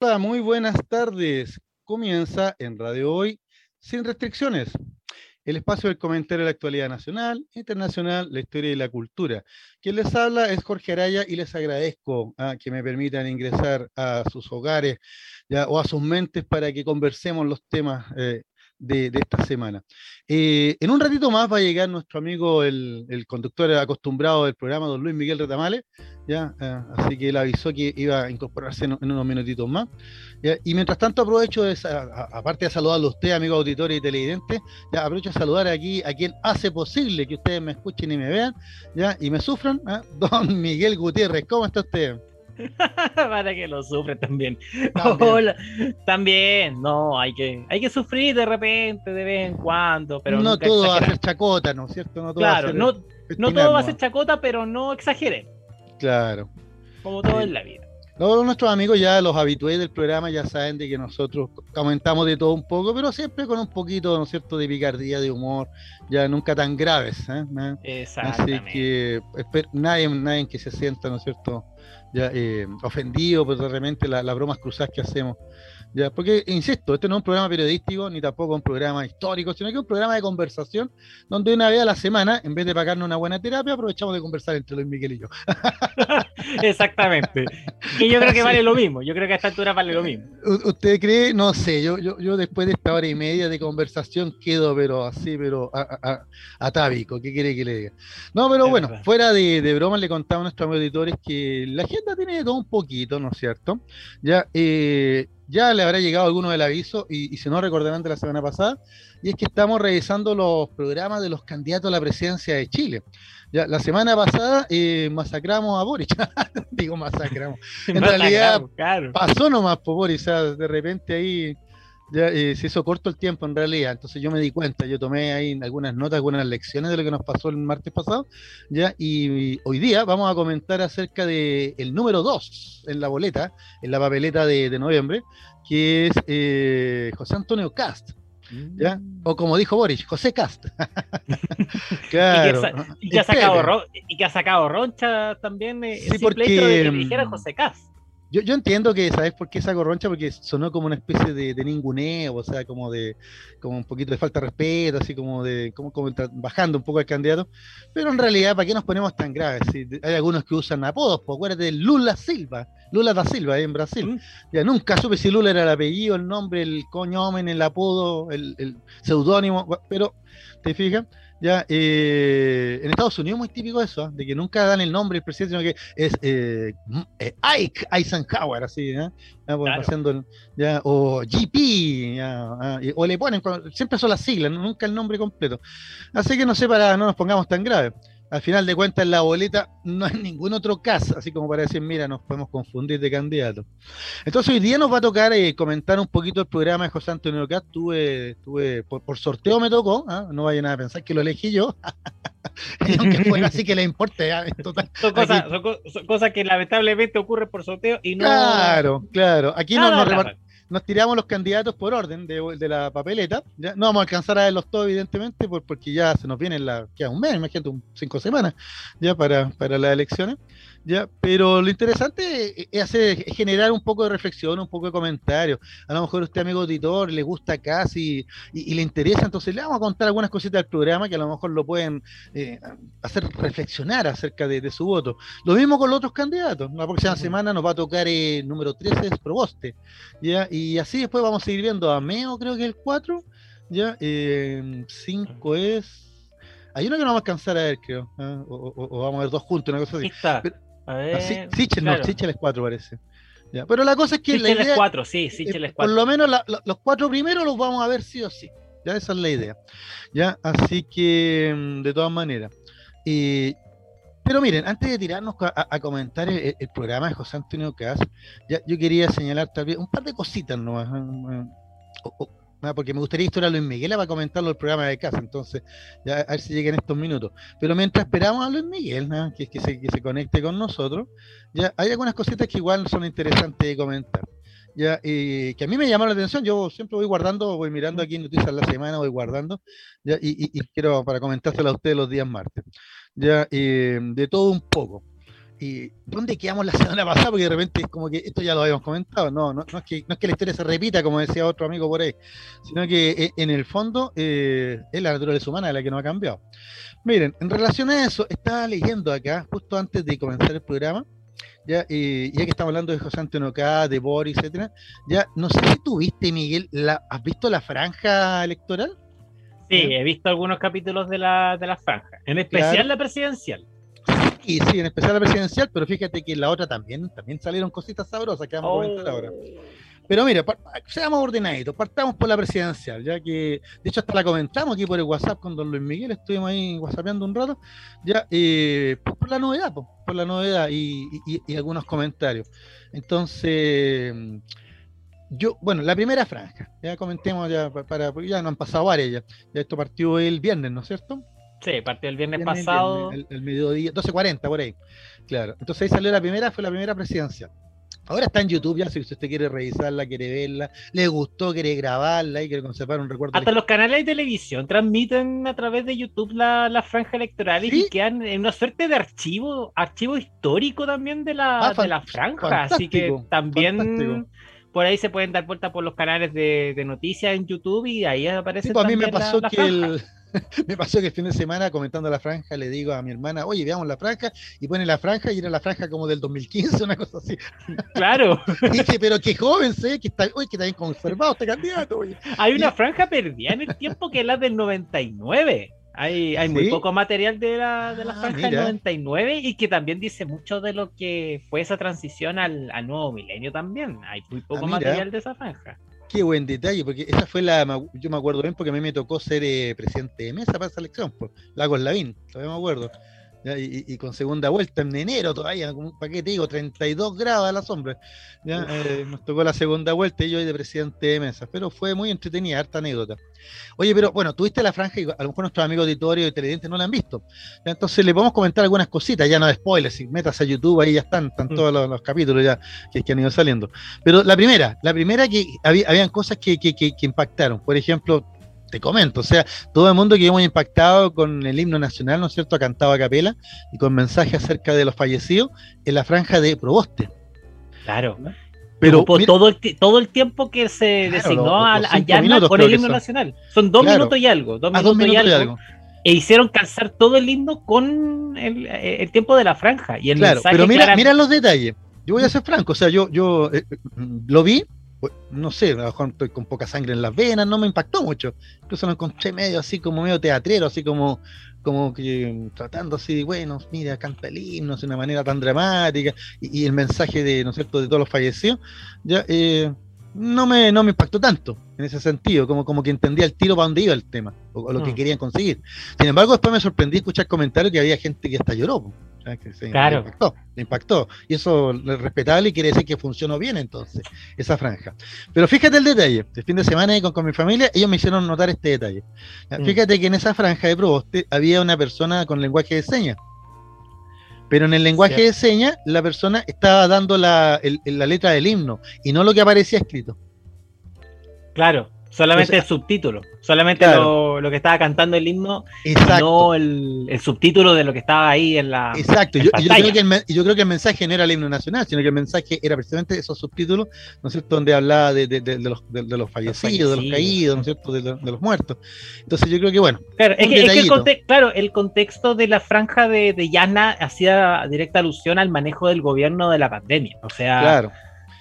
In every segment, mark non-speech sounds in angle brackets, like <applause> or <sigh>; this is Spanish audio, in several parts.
Hola, muy buenas tardes. Comienza en Radio Hoy sin restricciones. El espacio del comentario de la actualidad nacional, internacional, la historia y la cultura. Quien les habla es Jorge Araya y les agradezco ah, que me permitan ingresar a sus hogares o a sus mentes para que conversemos los temas eh, de, esta semana. Eh, en un ratito más va a llegar nuestro amigo, el, conductor acostumbrado del programa, don Luis Miguel Retamales, ¿ya? Eh, así que él avisó que iba a incorporarse en, unos minutitos más. Y mientras tanto aprovecho, de, aparte de saludarlo a usted, amigo auditores y televidentes, ya aprovecho de saludar aquí a quien hace posible que ustedes me escuchen y me vean, ¿ya? y me sufran, ¿ah? <laughs> don Miguel Gutiérrez. ¿Cómo está usted? <laughs> Para que lo sufre también. También. también, no, hay que, hay que sufrir de repente, de vez en cuando, pero no todo va a ser chacota, ¿no es cierto? No todo claro, no, no todo va a ser chacota, pero no exagere. Claro. Como todo en la vida. Todos nuestros amigos ya, los habitués del programa, ya saben de que nosotros comentamos de todo un poco, pero siempre con un poquito, ¿no es cierto?, de picardía, de humor, ya nunca tan graves. ¿eh? Así que nadie, nadie que se sienta, ¿no es cierto?, ya, eh, ofendido por realmente las bromas cruzadas que hacemos. Ya, porque, insisto, este no es un programa periodístico ni tampoco un programa histórico, sino que es un programa de conversación donde una vez a la semana, en vez de pagarnos una buena terapia, aprovechamos de conversar entre Luis Miguel y yo. <laughs> Exactamente. Y yo creo que vale lo mismo, yo creo que a esta altura vale lo mismo. ¿Usted cree? No sé, yo, yo, yo después de esta hora y media de conversación quedo, pero así, pero atávico, ¿qué quiere que le diga? No, pero bueno, fuera de, de broma le contaba a nuestros auditores que la agenda tiene todo un poquito, ¿no es cierto? Ya, eh, ya le habrá llegado alguno del aviso, y, si no recordarán de la semana pasada, y es que estamos revisando los programas de los candidatos a la presidencia de Chile. Ya, la semana pasada eh, masacramos a Boris, <laughs> digo masacramos. En realidad pasó nomás por Boris, o sea, de repente ahí ya, eh, se hizo corto el tiempo en realidad, entonces yo me di cuenta, yo tomé ahí algunas notas, algunas lecciones de lo que nos pasó el martes pasado, ya, y, hoy día vamos a comentar acerca del el número 2 en la boleta, en la papeleta de, noviembre, que es eh, José Antonio Cast. ¿Ya? Mm. O como dijo Boris, José Cast. <laughs> <laughs> claro. Y que, ha sacado, y que ha sacado roncha también. Eh, sí, porque, de que dijera José Cast. Yo, yo entiendo que, ¿sabes por qué saco roncha? Porque sonó como una especie de, de ninguneo, o sea, como de como un poquito de falta de respeto, así como de como, como bajando un poco al candidato. Pero en realidad, ¿para qué nos ponemos tan graves? hay algunos que usan apodos, pues acuérdate de Lula Silva, Lula da Silva en Brasil. Mm. Ya nunca supe si Lula era el apellido, el nombre, el coñomen, el apodo, el, el seudónimo, pero, ¿te fijas? Ya, eh, en Estados Unidos es muy típico eso, ¿ah? de que nunca dan el nombre del presidente, sino que es eh, eh, Ike Eisenhower, así, pues, ya, o GP, ah, o le ponen, siempre son las siglas, nunca el nombre completo. Así que no sé, para no nos pongamos tan graves al final de cuentas en la boleta no hay ningún otro caso, así como para decir, mira, nos podemos confundir de candidato. Entonces hoy día nos va a tocar eh, comentar un poquito el programa de José Antonio Cast. Tuve, tuve por, sorteo me tocó, ¿ah? no vayan a pensar que lo elegí yo. <laughs> aunque fuera así que le importe. son, cosas, que lamentablemente ocurren por sorteo y no. Claro, claro. Aquí no, nos, nos tiramos los candidatos por orden de, la papeleta. No vamos a alcanzar a verlos todos, evidentemente, porque ya se nos viene la, queda un mes, imagínate, un, cinco semanas ya para, para las elecciones. ¿Ya? Pero lo interesante es, hacer, generar un poco de reflexión, un poco de comentario. A lo mejor usted, amigo auditor, le gusta casi y, le interesa, entonces le vamos a contar algunas cositas del programa que a lo mejor lo pueden eh, hacer reflexionar acerca de, su voto. Lo mismo con los otros candidatos. La próxima semana nos va a tocar el eh, número 13, es Proboste. ¿ya? Y así después vamos a seguir viendo a Meo, creo que el 4. ¿ya? 5 eh, es... Hay uno que no vamos a alcanzar a ver, creo. ¿ah? O, vamos a ver dos juntos, una cosa así. A ver, Sichel, no, Sichel es 4 parece. Ya, pero la cosa es que Sichel la idea, es 4, sí, Sichel es 4. Por lo menos los cuatro primeros los vamos a ver sí o sí. Ya esa es la idea. Ya, así que mm, de todas maneras. pero miren, antes de tirarnos a, comentar el, programa de José Antonio Cas, ya, yo quería señalar también un par de cositas nomás. ¿eh? Porque me gustaría historiar a Luis Miguel para comentarlo el programa de casa, entonces ya a ver si llega en estos minutos. Pero mientras esperamos a Luis Miguel, que, que, se, conecte con nosotros, ya hay algunas cositas que igual son interesantes de comentar. Ya, que a mí me llamaron la atención, yo siempre voy guardando, voy mirando aquí noticias la semana, voy guardando, ya, y, quiero para comentárselo a ustedes los días martes. Ya, de todo un poco. ¿Y dónde quedamos la <laughs> semana pasada? Porque de repente es como que esto ya lo habíamos comentado. No, no, no, es, que, no es que la historia se repita, como decía otro amigo por ahí, sino que eh, en el fondo eh, es la naturaleza humana la que no ha cambiado. Miren, en relación a eso, estaba leyendo acá, justo antes de comenzar el programa, ya, eh, ya que estamos hablando de José Antonio K, de Boris, etcétera, ya, no sé si tuviste, Miguel, la, ¿has visto la franja electoral? Sí, he visto algunos capítulos de la, de la franja, en especial la presidencial. Y sí, en especial la presidencial, pero fíjate que en la otra también, también salieron cositas sabrosas que vamos a comentar ahora. Oh. Pero mira, seamos ordenaditos, partamos por la presidencial, ya que de hecho hasta la comentamos aquí por el WhatsApp con don Luis Miguel, estuvimos ahí whatsappeando un rato, ya eh, por la novedad, por, la novedad y, algunos comentarios. Entonces, yo, bueno, la primera franja, ya comentemos ya para, ya no han pasado varias ya, ya esto partió el viernes, ¿no es cierto? Sí, partió el viernes, pasado. El, el, mediodía, 12.40 por ahí. Claro. Entonces ahí salió la primera, fue la primera presidencial. Ahora está en YouTube, ya si usted quiere revisarla, quiere verla, le gustó, quiere grabarla y quiere conservar un recuerdo. Hasta los canales de televisión transmiten a través de YouTube la, franja electoral y quedan en una suerte de archivo, archivo histórico también de la, ah, de la franja. Así que también por ahí se pueden dar vuelta por los canales de, noticias en YouTube y ahí aparece. Sí, pues a mí me pasó que el <laughs> me pasó que el fin de semana comentando la franja le digo a mi hermana, oye, veamos la franja, y pone la franja y era la franja como del 2015, una cosa así. <laughs> Claro. <laughs> Dije, pero qué joven sé, que está, oye, que está bien conservado este candidato. Hay una franja perdida en el tiempo que es la del 99. Hay, hay muy poco material de la, de la ah, franja del 99 y que también dice mucho de lo que fue esa transición al, nuevo milenio también. Hay muy poco ah, material de esa franja. Qué buen detalle, porque esa fue la, yo me acuerdo bien porque a mí me tocó ser eh, presidente de mesa para esa elección, pues, Lagos Lavín, todavía me acuerdo. Y, con segunda vuelta en enero todavía, ¿para qué te digo? 32 grados a la sombra. ¿ya? Eh, nos tocó la segunda vuelta y yo de presidente de mesa, pero fue muy entretenida, harta anécdota. Oye, pero bueno, tuviste la franja y a lo mejor nuestros amigos auditorio y televidentes no la han visto. Entonces le podemos comentar algunas cositas, ya no de spoilers, si metas a YouTube, ahí ya están, están mm. todos los, capítulos ya que, han ido saliendo. Pero la primera, la primera que había, habían cosas que, que, que impactaron. Por ejemplo, te comento, o sea, todo el mundo que hemos impactado con el himno nacional, ¿no es cierto?, cantado a capela y con mensajes acerca de los fallecidos en la franja de Proboste. Claro. Pero todo, el, todo el tiempo que se designó a, a con el himno nacional. Son dos minutos y algo. Dos minutos, y, algo, E hicieron calzar todo el himno con el, tiempo de la franja. Y el claro, pero mira, mira los detalles. Yo voy a ser franco, o sea, yo, yo eh, eh, lo vi, pues, no sé, a lo mejor estoy con poca sangre en las venas, no me impactó mucho. Incluso lo encontré medio así como medio teatrero, así como, como que tratando así, bueno, mira, canta el himno de una manera tan dramática, y, el mensaje de, ¿no es cierto?, de todos los fallecidos, ya eh, no me, no me impactó tanto en ese sentido, como, como que entendía el tiro para dónde iba el tema, o, lo que mm. querían conseguir. Sin embargo, después me sorprendí escuchar comentarios que había gente que hasta lloró claro. Le impactó, impactó. Y eso es respetable y quiere decir que funcionó bien entonces, esa franja. Pero fíjate el detalle, el fin de semana con, con mi familia, ellos me hicieron notar este detalle. Mm. Fíjate que en esa franja de Proboste había una persona con lenguaje de señas. Pero en el lenguaje de señas, la persona estaba dando la, la letra del himno y no lo que aparecía escrito. Claro. Solamente el subtítulo, solamente lo, que estaba cantando el himno, no el, subtítulo de lo que estaba ahí en la. Exacto, yo, creo que el, yo creo que el mensaje no era el himno nacional, sino que el mensaje era precisamente esos subtítulos, ¿no es cierto?, donde hablaba de, los, de, los, fallecidos, de los caídos, ¿no es cierto?, de, los muertos. Entonces yo creo que, bueno. Claro, es que, el, claro, el contexto de la franja de, de Yana hacía directa alusión al manejo del gobierno de la pandemia. O sea,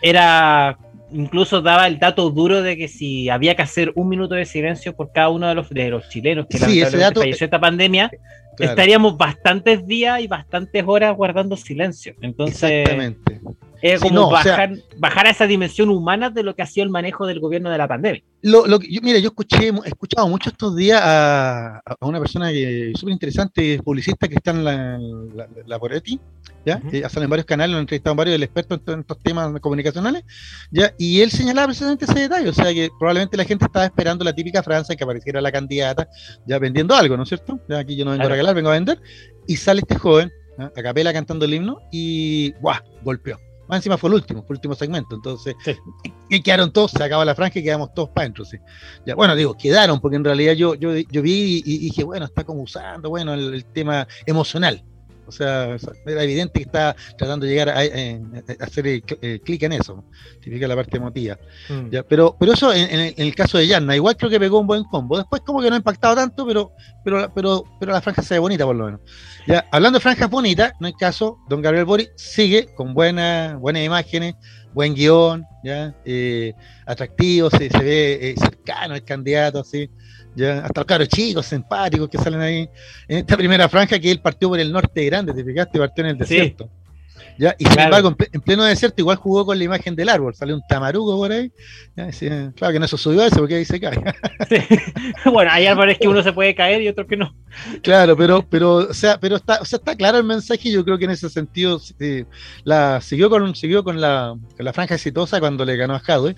era incluso daba el dato duro de que si había que hacer un minuto de silencio por cada uno de los, de los chilenos que sí, falleció esta pandemia, estaríamos bastantes días y bastantes horas guardando silencio. Entonces, Exactamente. Es como bajar, bajar a esa dimensión humana de lo que ha sido el manejo del gobierno de la pandemia. Lo, lo, yo, mira, yo escuché, he escuchado mucho estos días a, una persona súper interesante, publicista que está en la, la, la Poretti, ¿ya? Uh salen varios canales, lo han entrevistado varios expertos en, estos temas comunicacionales, ¿ya? Y él señalaba precisamente ese detalle, o sea que probablemente la gente estaba esperando la típica frase que apareciera la candidata ya vendiendo algo, ¿no es cierto? Ya aquí yo no vengo a regalar, vengo a vender, y sale este joven, a capela cantando el himno, y ¡guau! golpeó más encima fue el último, fue el último segmento. Entonces, y quedaron todos, se acaba la franja y quedamos todos para adentro. Ya, bueno, digo, quedaron, porque en realidad yo, yo, yo vi y, dije, bueno, está como usando, bueno, el, tema emocional. O sea, era evidente que estaba tratando de llegar a, hacer el, clic en eso, significa la parte emotiva. Mm. ¿ya? Pero, pero eso en, el caso de Yanna, igual creo que pegó un buen combo. Después como que no ha impactado tanto, pero, pero, pero, pero la franja se ve bonita por lo menos. Ya, hablando de franjas bonitas, no hay caso, don Gabriel Bori sigue con buenas, buenas imágenes, buen guion, ya, eh, atractivo, se, se ve eh, cercano el candidato, así. ¿Ya? hasta los caros chicos, simpáticos que salen ahí en esta primera franja que él partió por el norte grande, te fijaste, partió en el desierto. ¿ya? Y sin embargo, en, pleno desierto igual jugó con la imagen del árbol, sale un tamarugo por ahí. claro que no se subió a ese porque ahí se cae. <laughs> <laughs> Bueno, hay árboles que uno se puede caer y otros que no. Claro, pero, pero, o sea, pero está, o sea, está claro el mensaje y yo creo que en ese sentido la, siguió con, siguió con la, la franja exitosa cuando le ganó a Jadwe.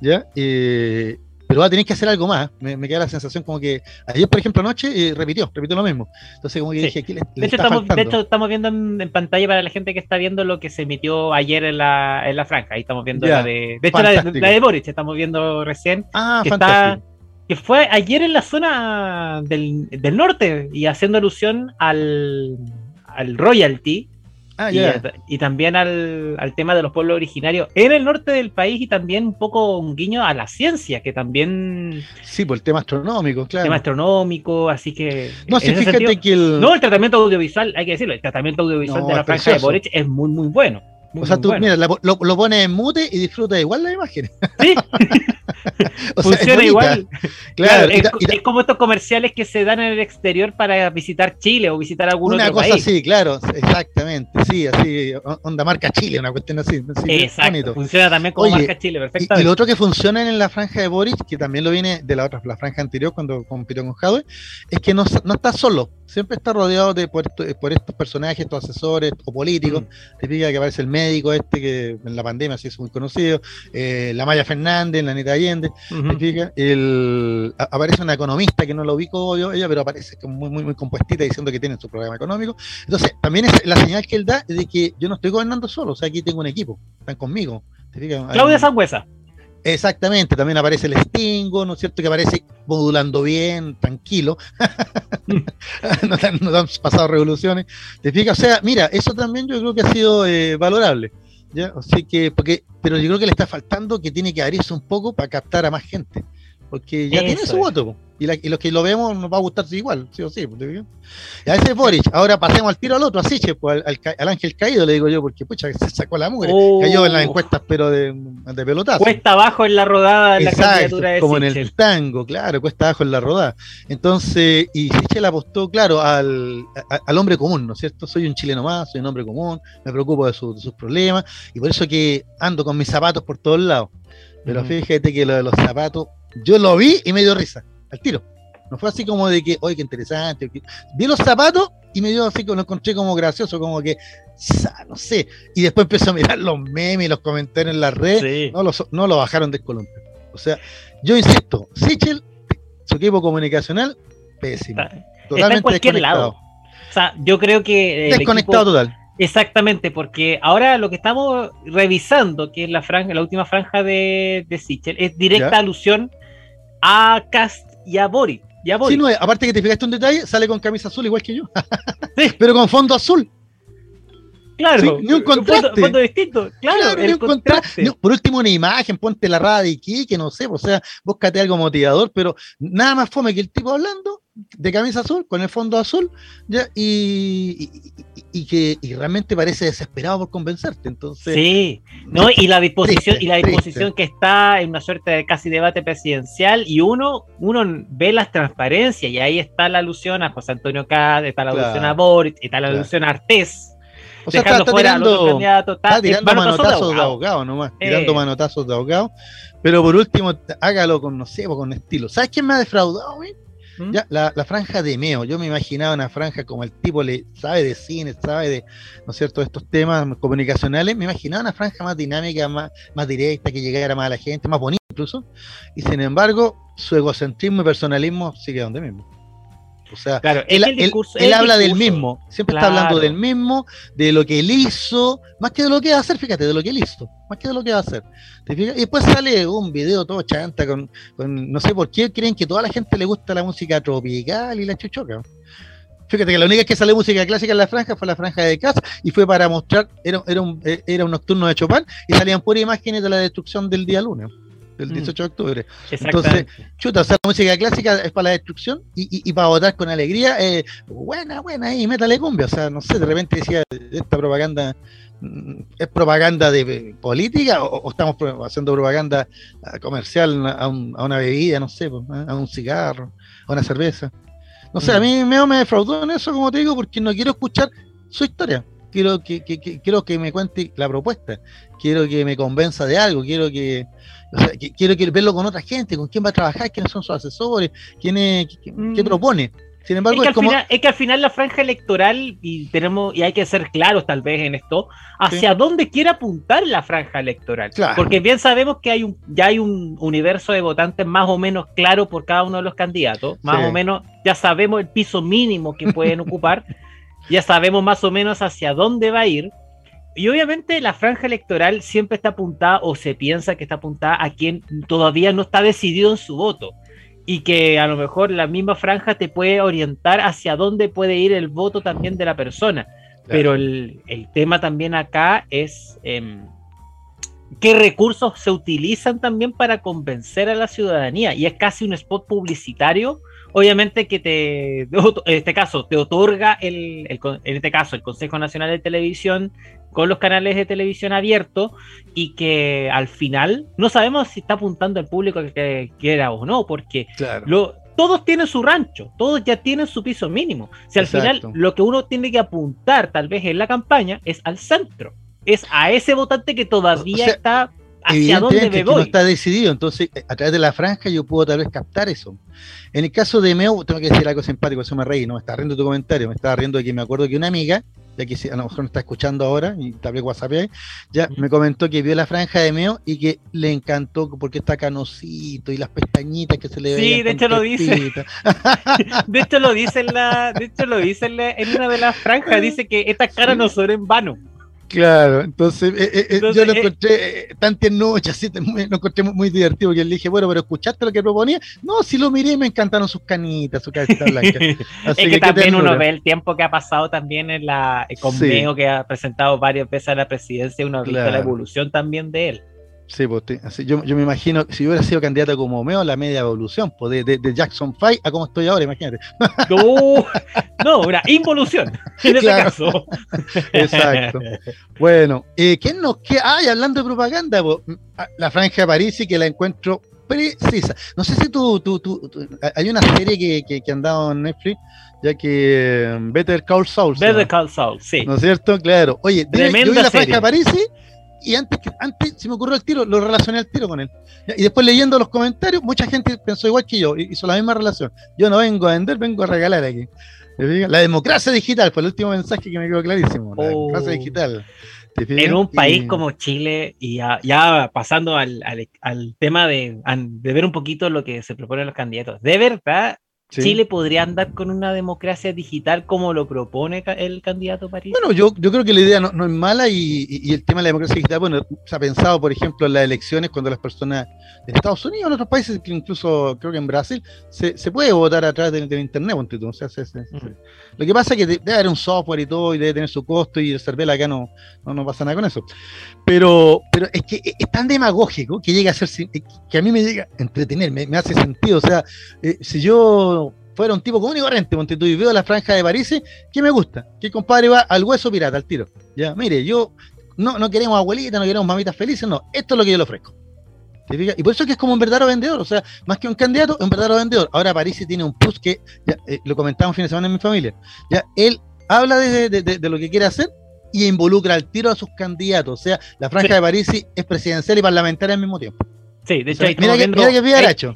¿ya? Eh, pero va a tener que hacer algo más. Me, queda la sensación como que ayer, por ejemplo, anoche eh, repitió, repitió lo mismo. Entonces, como que dije, aquí le, de, hecho, estamos, de, hecho, estamos, viendo en, pantalla para la gente que está viendo lo que se emitió ayer en la, en la franja. Ahí estamos viendo la de. De hecho, la de, la Boris, estamos viendo recién. Ah, que fantástico. que fue ayer en la zona del, del norte y haciendo alusión al, al royalty Ah, y, también al, tema de los pueblos originarios en el norte del país y también un poco un guiño a la ciencia, que también... Sí, por el tema astronómico, claro. Tema astronómico, así que... No, si fíjate que el... No, el tratamiento audiovisual, hay que decirlo, el tratamiento audiovisual de la franja de Boric es muy, muy bueno o sea, tú, mira, lo, lo, pones en mute y disfrutas igual la imagen. Sí. <laughs> <laughs> Funciona igual. Claro. es, como estos comerciales que se dan en el exterior para visitar Chile o visitar algún una otro cosa así, claro, exactamente. Sí, así, onda marca Chile, una cuestión así. Exacto. Funciona también como marca Chile, perfectamente. Y, lo otro que funciona en la franja de Boris, que también lo viene de la otra, la franja anterior cuando compitió con Jadwe, es que no, no está solo siempre está rodeado de por, estos personajes, estos asesores o políticos. Te mm. que aparece el médico este que en la pandemia se hizo muy conocido, eh, la Maya Fernández, la Anita Allende, el, aparece una economista que no lo ubico yo, ella, pero aparece muy, muy, muy compuestita diciendo que tiene su programa económico. Entonces, también es la señal que él da de que yo no estoy gobernando solo, o sea, aquí tengo un equipo, están conmigo. Claudia Sangüesa. Exactamente, también aparece el Stingo, ¿no es cierto? Que aparece modulando bien, tranquilo. <laughs> no, han, pasado revoluciones. ¿Te fijas? O sea, mira, eso también yo creo que ha sido eh, valorable. ¿ya? Así que, porque, pero yo creo que le está faltando que tiene que abrirse un poco para captar a más gente. Porque ya tiene su voto. Y, los que lo vemos nos va a gustar igual, sí o sí. Y a ese Boric, ahora pasemos al tiro al otro, así, pues, al, ángel caído, le digo yo, porque pucha, se sacó la mugre, cayó en las oh. encuestas, pero de, de pelotazo. Cuesta abajo en la rodada de la candidatura de Como en el tango, claro, cuesta abajo en la rodada. Entonces, y Sichel apostó, claro, al, al hombre común, ¿no es cierto? Soy un chileno más, soy un hombre común, me preocupo de, sus problemas, y por eso que ando con mis zapatos por todos lados. Pero fíjate que lo de los zapatos, yo lo vi y me dio risa al tiro. No fue así como de que, oye, qué interesante. Vi los zapatos y me dio así que lo encontré como gracioso, como que, no sé. Y después empezó a mirar los memes y los comentarios en la red. No, lo, no lo bajaron de columpio. O sea, yo insisto, Sichel, su equipo comunicacional, pésimo. Totalmente en cualquier lado. O sea, yo creo que. Desconectado total. Exactamente, porque ahora lo que estamos revisando, que es la franja, la última franja de, de Sichel, es directa alusión a Cast y a Boric. Sí, no, aparte que te fijaste un detalle, sale con camisa azul igual que yo. sí. <laughs> Pero con fondo azul. Claro, ni un contraste. fondo, distinto. Claro, el contraste. por último, una imagen, ponte la rada de que no sé, o sea, búscate algo motivador, pero nada más fome que el tipo hablando de camisa azul, con el fondo azul, ¿ya? Y, y, que realmente parece desesperado por convencerte. Entonces, sí, ¿no? y la disposición, y la disposición que está en una suerte de casi debate presidencial, y uno, uno ve las transparencias, y ahí está la alusión a José Antonio Cad, está la alusión a Boris, está la alusión a Artés. O sea, está, tirando, tirando manotazos, de abogado, nomás, tirando manotazos de abogado. Pero por último, hágalo con, no sé, con estilo. ¿Sabes quién me ha defraudado, güey? ¿Mm? Ya, la, franja de Meo, yo me imaginaba una franja como el tipo le sabe de cine, sabe de, ¿no es cierto?, estos temas comunicacionales, me imaginaba una franja más dinámica, más, más directa, que llegara más a la gente, más bonita incluso, y sin embargo, su egocentrismo y personalismo sigue donde mismo. O sea, él, habla del mismo, siempre está hablando del mismo, de lo que él hizo, más que de lo que va a hacer, fíjate, de lo que él hizo, más que de lo que va a hacer. Y después sale un video todo chanta con, no sé por qué creen que toda la gente le gusta la música tropical y la chuchoca. Fíjate que la única que salió música clásica en la franja fue la franja de casa y fue para mostrar, era, era, un, era un nocturno de Chopin y salían puras imágenes de la destrucción del día lunes del 18 mm. de octubre. Entonces, chuta, o sea, la música clásica es para la destrucción y, y, para votar con alegría, eh, buena, buena, y métale cumbia. O sea, no sé, de repente decía, esta propaganda mm, es propaganda de política o, estamos haciendo propaganda ah, comercial a, una bebida, no sé, pues, a un cigarro, a una cerveza. No sé, a mm. mí me, me defraudó en eso, como te digo, porque no quiero escuchar su historia. Quiero que, que, quiero que me cuente la propuesta. Quiero que me convenza de algo. Quiero que, quiero que verlo con otra gente, con quién va a trabajar, quiénes son sus asesores, quién qué, mm. propone. Sin embargo, es que, al final, la franja electoral, y tenemos, y hay que ser claros tal vez en esto, hacia dónde quiere apuntar la franja electoral. Porque bien sabemos que hay un, ya hay un universo de votantes más o menos claro por cada uno de los candidatos, más o menos ya sabemos el piso mínimo que pueden ocupar, <laughs> ya sabemos más o menos hacia dónde va a ir. Y obviamente la franja electoral siempre está apuntada o se piensa que está apuntada a quien todavía no está decidido en su voto y que a lo mejor la misma franja te puede orientar hacia dónde puede ir el voto también de la persona. Pero el, tema también acá es em, qué recursos se utilizan también para convencer a la ciudadanía. Y es casi un spot publicitario obviamente que te, en este caso, te otorga el, en este caso, el Consejo Nacional de Televisión con los canales de televisión abiertos y que al final no sabemos si está apuntando al público que quiera o no, porque todos tienen su rancho, todos ya tienen su piso mínimo. Si al final lo que uno tiene que apuntar tal vez en la campaña es al centro, es a ese votante que todavía está hacia dónde me voy. no está decidido, entonces a través de la franja yo puedo tal vez captar eso. En el caso de Meo, tengo que decir algo simpático, eso me reí, no me está riendo tu comentario, me estaba riendo de que me acuerdo que una amiga, ya que a lo mejor no está escuchando ahora, y tal vez WhatsApp ya me comentó que vio la franja de Meo y que le encantó porque está canosito y las pestañitas que se le ven. Sí, de hecho lo dice. <laughs> de hecho lo dice en la, de hecho lo dice en, en una de las franjas, dice que estas caras no son en vano. Claro, entonces, eh, eh, eh, yo lo encontré tan tiernoche, así, lo encontré muy, divertido, porque le dije, bueno, pero ¿escuchaste lo que proponía? No, si lo miré me encantaron sus canitas, su cabecita blanca. <laughs> Así es que, también uno ve el tiempo que ha pasado también en la con que ha presentado varias veces a la presidencia, uno ha visto la evolución también de él. Sí, pues, así, yo, yo, me imagino, si yo hubiera sido candidato como Meo, la media evolución, pues, de, de, Jackson 5 a como estoy ahora, imagínate. No, no una involución, en ese caso. Exacto. Bueno, eh, ¿quién nos queda? Ay, hablando de propaganda, ah, la franja de París y que la encuentro precisa. No sé si tú, tú, tú, hay una serie que, que, que han dado en Netflix, ya que um, Better Call Saul. Better Call Saul, sí. ¿No es cierto? Claro. Oye, yo vi la franja de París y antes, que, antes se me ocurrió el tiro, lo relacioné al tiro con él. Y después leyendo los comentarios, mucha gente pensó igual que yo, hizo la misma relación. Yo no vengo a vender, vengo a regalar aquí. La democracia digital fue el último mensaje que me quedó clarísimo. La oh. democracia digital. En un país como Chile, y ya, pasando al, tema de, de, ver un poquito lo que se proponen los candidatos, de verdad, Chile podría andar con una democracia digital como lo propone el candidato París. Bueno, yo, yo creo que la idea no, es mala y, el tema de la democracia digital, bueno, se ha pensado, por ejemplo, en las elecciones cuando las personas en Estados Unidos, en otros países, incluso creo que en Brasil, se, puede votar a través del, internet. O sea, Lo que pasa es que debe haber un software y todo y debe tener su costo y el server acá no, no, pasa nada con eso. Pero, pero es que es tan demagógico que llega a ser, que a mí me llega a entretener, me, hace sentido. O sea, eh, si yo fuera un tipo común y corriente, Montetu, y veo la franja de París, ¿qué me gusta? Que el compadre va al hueso pirata, al tiro. Ya, mire, yo no, no queremos abuelitas, no queremos mamitas felices, no, esto es lo que yo le ofrezco. Y por eso es que es como un verdadero vendedor, o sea, más que un candidato, un verdadero vendedor. Ahora París tiene un plus que, ya, eh, lo comentamos fin de semana en mi familia, ya, él habla de, lo que quiere hacer y involucra al tiro a sus candidatos. O sea, la franja de París es presidencial y parlamentaria al mismo tiempo. Sí, de hecho, mira, que, mira que bien hecho.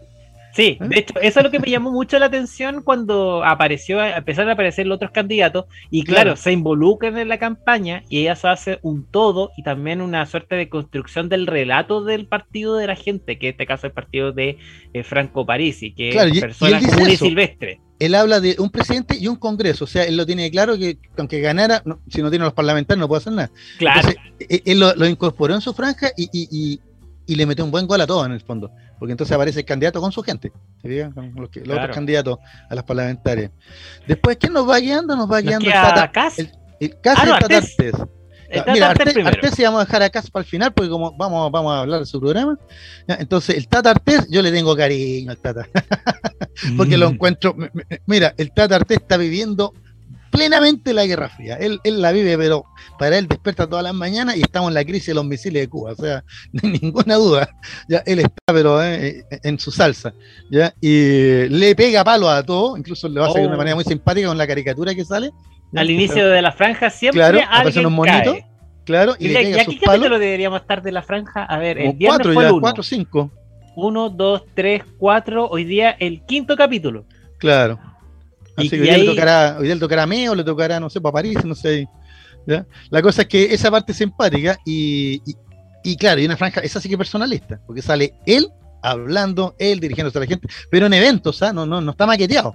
Sí, ¿Eh? de hecho, eso es lo que me llamó mucho la atención cuando apareció, empezaron a aparecer los otros candidatos y claro, se involucran en la campaña y ella se hace un todo y también una suerte de construcción del relato del partido de la gente, que en este caso es el partido de eh, Franco Parisi, que es persona común y silvestre. Él habla de un presidente y un congreso, o sea, él lo tiene claro que aunque ganara, si no tiene los parlamentarios no puede hacer nada. Claro. E, él lo, incorporó en su franja y, y, y le metió un buen gol a todo en el fondo porque entonces aparece el candidato con su gente, ¿se fijan? Con los, otros candidatos a las parlamentarias. Después, ¿quién nos va guiando? Nos va guiando el Tata, el, el, ah, Mira, Artés, vamos a dejar a casa para el final, porque como vamos, vamos a hablar de su programa. Entonces, el Tata Artés, yo le tengo cariño al Tata. <laughs> porque lo mm. encuentro. Mira, el Tata Artés está viviendo plenamente la Guerra Fría. Él, él la vive, pero para él despierta todas las mañanas y estamos en la crisis de los misiles de Cuba. O sea, <laughs> ninguna duda. Ya él está, pero eh, en su salsa. ¿ya? Y le pega palo a todo, incluso le va a hacer de una oh. manera muy simpática con la caricatura que sale. Al inicio de la franja siempre claro, alguien unos cae. Claro, y, y, aquí capítulo deberíamos estar de la franja. A ver, el viernes cuatro, fue ya, el uno. cuatro, cinco. Uno, dos, tres, cuatro. Hoy día el quinto capítulo. Claro. Así que hoy día, le tocará, hoy día le tocará Meo, le tocará, no sé, para París, no sé. ¿ya? La cosa es que esa parte es simpática y, y, y claro, y una franja, esa sí que personalista, porque sale él hablando, él dirigiéndose a la gente, pero en eventos, ¿ah? no, no, no está maqueteado.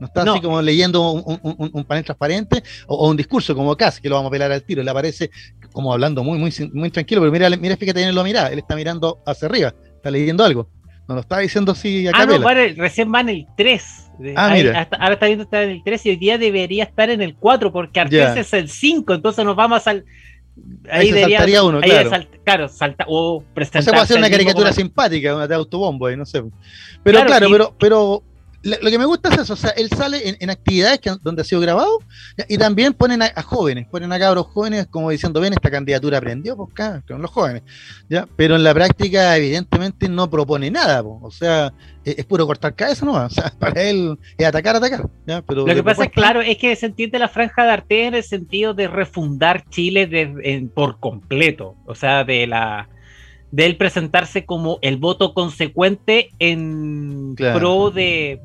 No está así como leyendo un, panel transparente o, un discurso como casi que lo vamos a pelar al tiro. Le aparece como hablando muy, muy, muy tranquilo, pero mira, mira, fíjate en lo mira, él está mirando hacia arriba, está leyendo algo. No lo está diciendo así acá. Ah, no, recién va en el 3. Ah, mira. ahora está viendo estar en el 3 y hoy día debería estar en el 4 porque Artes es el 5, entonces nos vamos al. Ahí, ahí saltaría uno, ahí claro. claro, salta, o presentarse. O sea, puede ser una caricatura simpática, una de autobombo, no sé. Pero claro, pero, pero lo que me gusta es eso, o sea, él sale en, actividades donde ha sido grabado y también ponen a, jóvenes, ponen a cabros jóvenes como diciendo, ven, esta candidatura aprendió, pues acá, con los jóvenes, ¿ya? Pero en la práctica evidentemente no propone nada, o sea, es, puro cortar cabeza, ¿no? O sea, <laughs> para él es atacar, atacar, ¿ya? Pero lo que pasa es, claro, es que se entiende la franja de arte en el sentido de refundar Chile por completo, o sea, de la de él presentarse como el voto consecuente en pro de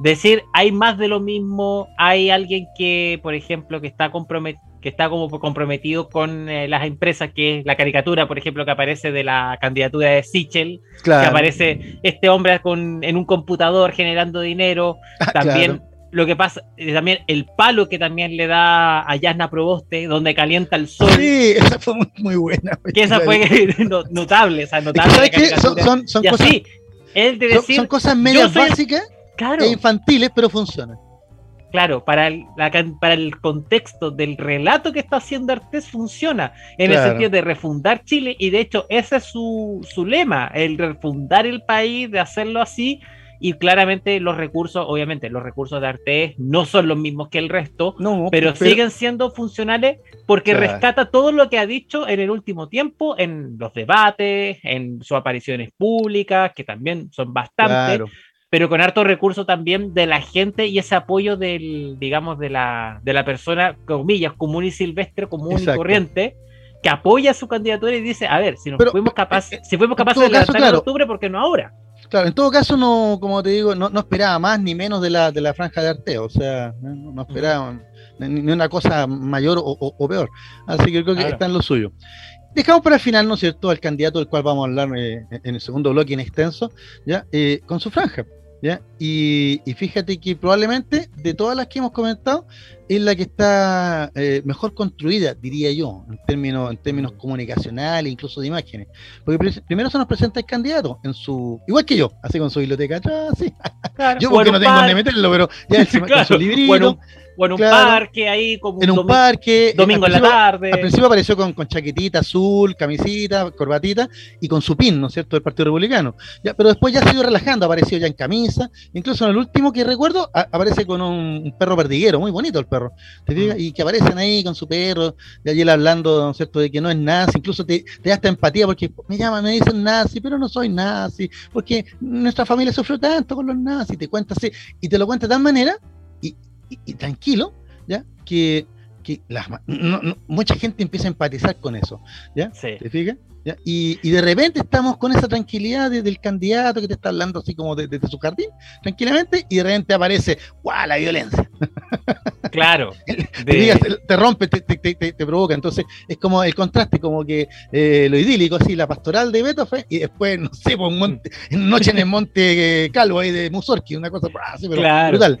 decir hay más de lo mismo, hay alguien que, por ejemplo, que está comprometido que está como comprometido con eh, las empresas, que es la caricatura, por ejemplo, que aparece de la candidatura de Sichel, que aparece este hombre con, en un computador generando dinero, ah, también lo que pasa, eh, también el palo que también le da a Yasna Proboste, donde calienta el sol. Sí, <laughs> esa fue muy, buena. Que esa fue <laughs> notable, o sea, notable. son, son, son, cosas, él de decir, son, cosas medias básicas e infantiles, pero funcionan. Claro, para el, para el contexto del relato que está haciendo Artés funciona, en el sentido de refundar Chile, y de hecho ese es su, su lema, el refundar el país, de hacerlo así, y claramente los recursos, obviamente los recursos de Arte no son los mismos que el resto, pero, siguen siendo funcionales porque rescata todo lo que ha dicho en el último tiempo en los debates, en sus apariciones públicas, que también son bastantes. pero con harto recurso también de la gente y ese apoyo del, digamos, de la, de la persona, comillas, común y silvestre, común y corriente, que apoya su candidatura y dice, a ver, si nos fuimos capaces, si fuimos capaces de lanzar en octubre, ¿por qué no ahora? Claro, en todo caso, no, como te digo, no, esperaba más ni menos de la, de la franja de arteo, o sea, no, esperaba ni, una cosa mayor o, peor. Así que creo que está en lo suyo. Dejamos para el final, ¿no es cierto?, al candidato del cual vamos a hablar eh, en el segundo bloque en extenso, ¿ya? Eh, con su franja. Y, fíjate que probablemente de todas las que hemos comentado es la que está eh, mejor construida, diría yo, en términos, en términos comunicacionales, incluso de imágenes. Porque primero se nos presenta el candidato en su, igual que yo, así con su biblioteca atrás, sí. <laughs> yo porque no tengo dónde meterlo, pero ya <laughs> encima, con su librito. O en un parque ahí, como en un, parque. Domingo en la tarde. Al principio apareció con, con, chaquetita azul, camisita, corbatita y con su pin, ¿no es cierto?, del Partido Republicano. Ya, pero después ya se ha ido relajando, apareció ya en camisa. Incluso en el último que recuerdo, aparece con un, perro perdiguero, muy bonito el perro. ¿te mm. Y que aparecen ahí con su perro, de allí hablando, ¿no es cierto?, de que no es nazi. Incluso te, te da esta empatía porque me llaman, me dicen nazi, pero no soy nazi, porque nuestra familia sufrió tanto con los nazis. Te cuenta así, y te lo cuenta de tal manera y, tranquilo, ¿ya? Que, que mucha gente empieza a empatizar con eso, ¿ya? ¿Te fijas? Y, de repente estamos con esa tranquilidad del candidato que te está hablando así como desde de su jardín, tranquilamente, y de repente aparece, ¡guau! La violencia. Claro. <laughs> te, rompe, te, te, te, provoca. Entonces, es como el contraste, como que eh, lo idílico, así, la pastoral de Beethoven, y después, no sé, pues, monte, Noche en el Monte Calvo ahí de Mussorgsky, una cosa así, pero brutal.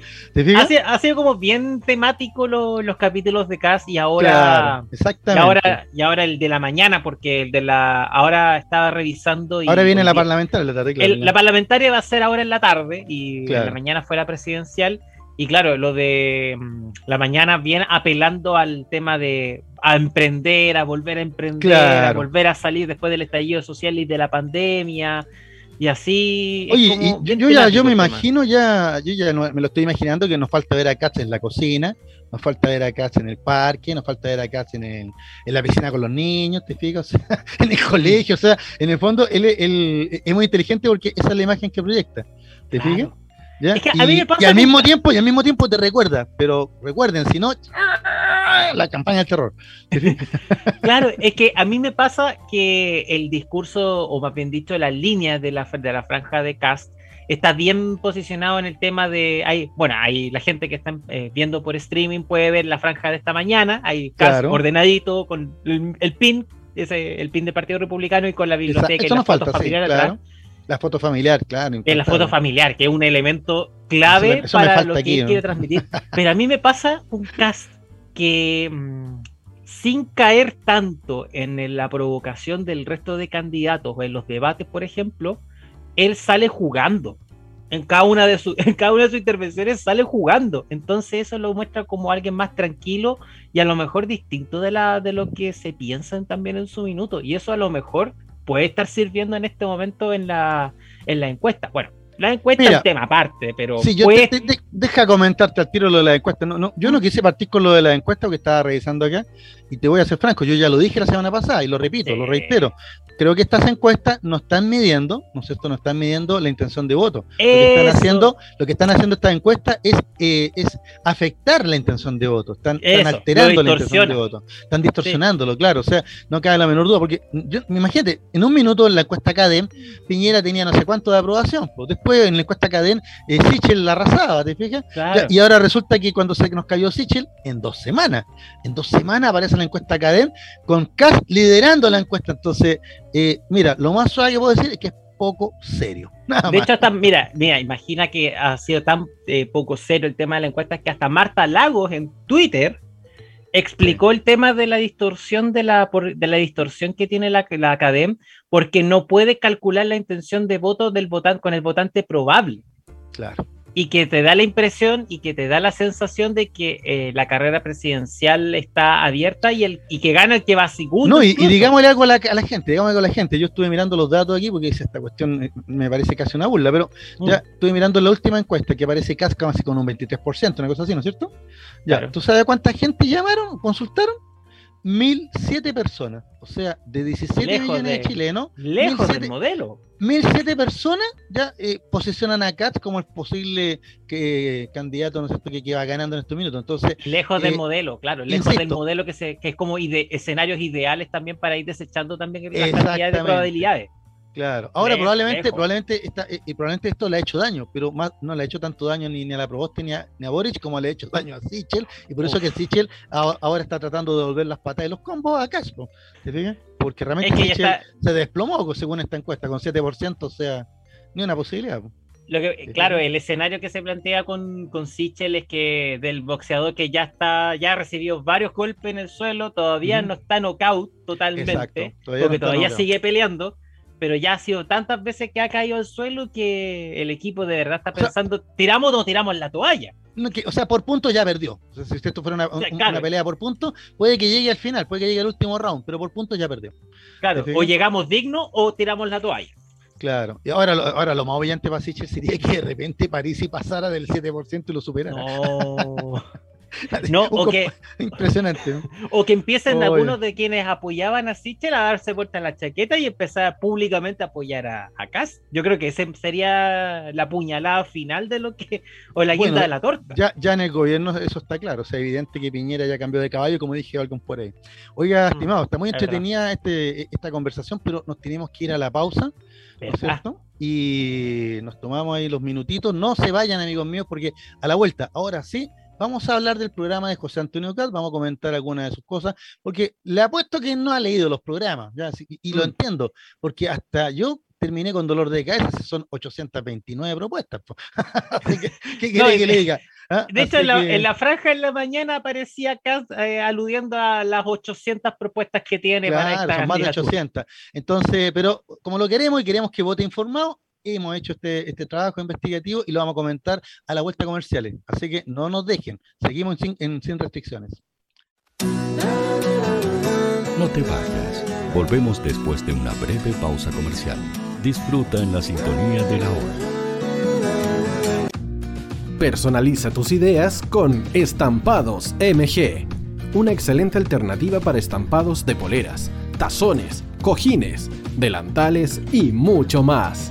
Ha, sido como bien temático los capítulos de Cass y ahora. exactamente. Y ahora, y ahora el de la mañana, porque el de la la, ahora estaba revisando. Y, ahora viene la parlamentaria, la tarde, La parlamentaria va a ser ahora en la tarde y la mañana fue la presidencial. Y claro, lo de mm, la mañana viene apelando al tema de a emprender, a volver a emprender, a volver a salir después del estallido social y de la pandemia. Y así. Oye, yo, ya yo me imagino ya, yo ya me lo estoy imaginando que nos falta ver a Katz en la cocina, nos falta ver a Katz en el parque, nos falta ver a Katz en, en la piscina con los niños, ¿te fijas? <laughs> en el colegio, o sea, en el fondo él, es muy inteligente porque esa es la imagen que proyecta, ¿te fijas? y, al mismo tiempo, y al mismo tiempo te recuerda, pero recuerden, si no, la campaña del terror. <laughs> claro, es que a mí me pasa que el discurso, o más bien dicho, la línea de la, de la franja de cast está bien posicionado en el tema de, hay, bueno, hay la gente que está eh, viendo por streaming puede ver la franja de esta mañana, hay cast ordenadito con el, pin, ese, el pin del Partido Republicano y con la biblioteca y la falta, atrás. La foto familiar, claro. En la foto familiar, que es un elemento clave para lo que quiere transmitir. <laughs> Pero a mí me pasa un cast que, mm, sin caer tanto en la provocación del resto de candidatos o en los debates, por ejemplo, él sale jugando. En cada, una de sus, <laughs> en cada una de sus intervenciones sale jugando. Entonces eso lo muestra como alguien más tranquilo y a lo mejor distinto de, la, de lo que se piensan también en su minuto. Y eso a lo mejor puede estar sirviendo en este momento en la, en la encuesta. Bueno, la encuesta es un tema aparte, pero. Sí, yo deja comentarte al tiro lo de la encuesta. No, no, yo no quise partir con lo de la encuesta que estaba revisando acá, y te voy a ser franco, yo ya lo dije la semana pasada y lo repito, lo reitero creo que estas encuestas no están midiendo, ¿no es cierto? No están midiendo la intención de voto. Lo que están haciendo, lo que están haciendo estas encuestas es, eh, es afectar la intención de voto, están, alterando la intención de voto, están distorsionándolo, claro, o sea, no cabe la menor duda, porque yo, imagínate, en un minuto en la encuesta Cadem, Piñera tenía no sé cuánto de aprobación, pues después en la encuesta Cadem, eh, Sichel la arrasaba, ¿te fijas? y ahora resulta que cuando se nos cayó Sichel, en dos semanas, en dos semanas aparece la encuesta Cadem con Kass liderando la encuesta, entonces eh, mira, lo más suave que puedo decir es que es poco serio. <laughs> de hecho, hasta, mira, mira, imagina que ha sido tan eh, poco serio el tema de la encuesta que hasta Marta Lagos en Twitter explicó el tema de la distorsión de la, de la distorsión que tiene la, la Academ porque no puede calcular la intención de voto del votante con el votante probable. Claro y que te da la impresión y que te da la sensación de que eh, la carrera presidencial está abierta y el y que gana el que va segundo. No, y, digámosle algo a la, gente, digámosle a la gente. Yo estuve mirando los datos aquí porque esta cuestión eh, me parece casi una burla, pero mm. ya estuve mirando la última encuesta que aparece casi con un 23%, una cosa así, ¿no es cierto? Ya, ¿tú sabes cuánta gente llamaron, consultaron? 1007 personas, o sea, de 17 millones de, chilenos. Lejos del modelo. 1007 personas ya eh, posicionan a Katz como el posible que, candidato ¿no que, que, va ganando en estos minutos. Entonces, lejos del eh, modelo, claro, lejos del modelo que, se, que es como ide escenarios ideales también para ir desechando también la cantidad de probabilidades. Claro. Ahora probablemente, probablemente esta, eh, y probablemente esto le ha hecho daño, pero más, no le ha hecho tanto daño ni, a la Proboste ni a, ni a Boric como le ha hecho daño a Sichel, y por eso que Sichel ahora está tratando de volver las patas de los combos a Castro. ¿Te fijas? Porque realmente Sichel se desplomó según esta encuesta, con 7%, o sea, ni una posibilidad. Lo que, claro, el escenario que se plantea con, con Sichel es que del boxeador que ya está, ya ha recibido varios golpes en el suelo, todavía no está knockout totalmente, porque todavía sigue peleando pero ya ha sido tantas veces que ha caído al suelo que el equipo de verdad está pensando, ¿tiramos o no tiramos la toalla? o sea, por puntos ya perdió. si esto fuera una, pelea por puntos, puede que llegue al final, puede que llegue al último round, pero por puntos ya perdió. Claro, o llegamos dignos o tiramos la toalla. Claro, y ahora, ahora lo más brillante para Sichel sería que de repente París y pasara del 7% y lo superara. No. <laughs> No, o que, <laughs> impresionante. O que empiecen algunos de quienes apoyaban a Sichel a darse vuelta en la chaqueta y empezar públicamente a apoyar a, a Yo creo que ese sería la puñalada final de lo que, o la guinda de la torta. Ya, ya en el gobierno eso está claro, o sea, evidente que Piñera ya cambió de caballo, como dije algo por ahí. Oiga, mm, estimado, está muy entretenida este, esta conversación, pero nos tenemos que ir a la pausa. ¿no es cierto? Y nos tomamos ahí los minutitos. No se vayan, amigos míos, porque a la vuelta, ahora sí, Vamos a hablar del programa de José Antonio Cat, vamos a comentar algunas de sus cosas, porque le apuesto que no ha leído los programas, y, lo mm. entiendo, porque hasta yo terminé con dolor de cabeza, son 829 propuestas. <laughs> ¿Qué, quiere que le diga? ¿ah? De hecho, en la, franja en la mañana aparecía acá eh, aludiendo a las 800 propuestas que tiene para esta son más de 800. Entonces, pero como lo queremos y queremos que vote informado, hemos hecho este, este trabajo investigativo y lo vamos a comentar a la vuelta comerciales. Así que no nos dejen, seguimos en, sin restricciones. No te vayas. Volvemos después de una breve pausa comercial. Disfruta en la sintonía de la hora. Personaliza tus ideas con Estampados MG, una excelente alternativa para estampados de poleras, tazones, cojines, delantales y mucho más.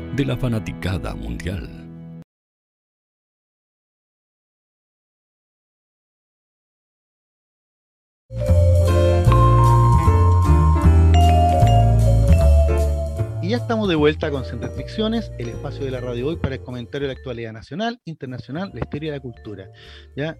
de la fanaticada mundial. Y ya estamos de vuelta con Sin Restricciones, el espacio de la radio hoy para el comentario de la actualidad nacional, internacional, la historia y la cultura. ¿ya?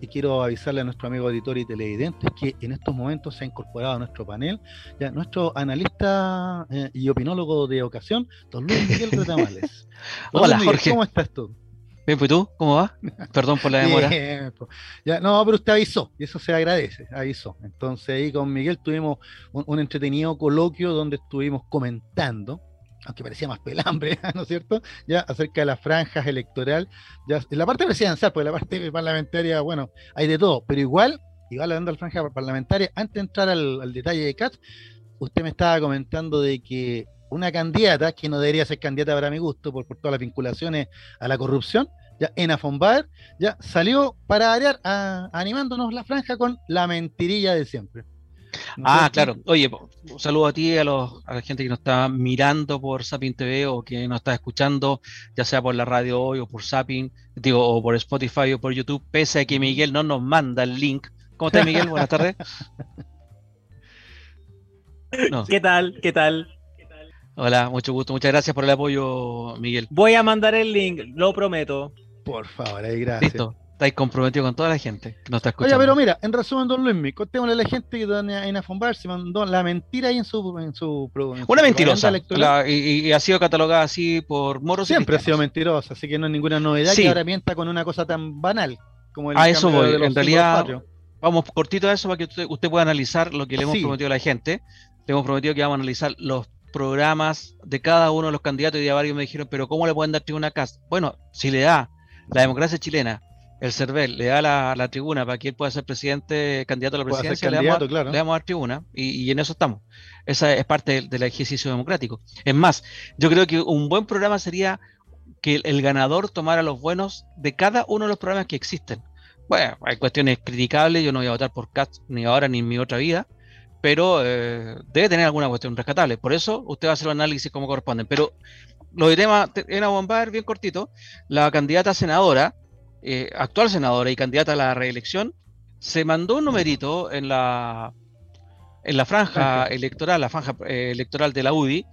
Y quiero avisarle a nuestro amigo editor y televidente que en estos momentos se ha incorporado a nuestro panel ya nuestro analista eh, y opinólogo de ocasión, don Luis Miguel <laughs> Retamales. Hola, Jorge. ¿Cómo estás tú? Bien, pues tú, ¿cómo va? Perdón por la demora. ya, no, pero usted avisó, y eso se agradece, avisó. Entonces ahí con Miguel tuvimos un entretenido coloquio donde estuvimos comentando aunque parecía más pelambre, <laughs> ¿no es cierto? Ya acerca de las franjas electoral, ya en la parte presidencial, porque la parte parlamentaria, bueno, hay de todo, pero igual, igual hablando de la franja parlamentaria, antes de entrar al, detalle de CAT, usted me estaba comentando de que una candidata, que no debería ser candidata para mi gusto, por, todas las vinculaciones a la corrupción, ya en Afombar, ya salió para variar, animándonos la franja con la mentirilla de siempre ah, claro. Oye, un saludo a ti, a, los, a la gente que nos está mirando por Sapin TV o que nos está escuchando, ya sea por la radio hoy o por Sapin, digo, o por Spotify o por YouTube, pese a que Miguel no nos manda el link. ¿Cómo estás, Miguel? Buenas tardes. <laughs> ¿Qué tal? ¿Qué tal? Hola, mucho gusto. Muchas gracias por el apoyo, Miguel. Voy a mandar el link, lo prometo. Por favor, ahí gracias. Listo. Estáis comprometido con toda la gente que nos está escuchando. Oye, pero mira, en resumen, don Luis, contémosle a la gente que en Afombar se mandó la mentira ahí en su. En su, Una mentirosa. y, ha sido catalogada así por moros Siempre ha sido mentirosa, así que no es ninguna novedad que ahora mienta con una cosa tan banal como el A eso voy. en realidad, vamos cortito a eso para que usted, pueda analizar lo que le hemos prometido a la gente. Le hemos prometido que vamos a analizar los programas de cada uno de los candidatos y ya varios me dijeron, pero ¿cómo le pueden dar una casa? Bueno, si le da la democracia chilena el CERVEL le da la, tribuna para que él pueda ser presidente, candidato a la presidencia, le, damos, a dar tribuna y, en eso estamos. Esa es parte del, ejercicio democrático. Es más, yo creo que un buen programa sería que el, ganador tomara los buenos de cada uno de los programas que existen. Bueno, hay cuestiones criticables, yo no voy a votar por CAT ni ahora ni en mi otra vida, pero eh, debe tener alguna cuestión rescatable. Por eso usted va a hacer el análisis como corresponde. Pero lo de tema, en bombar bien cortito, la candidata senadora, eh, actual senadora y candidata a la reelección, se mandó un numerito en la, en la franja electoral, la franja eh, electoral de la UDI,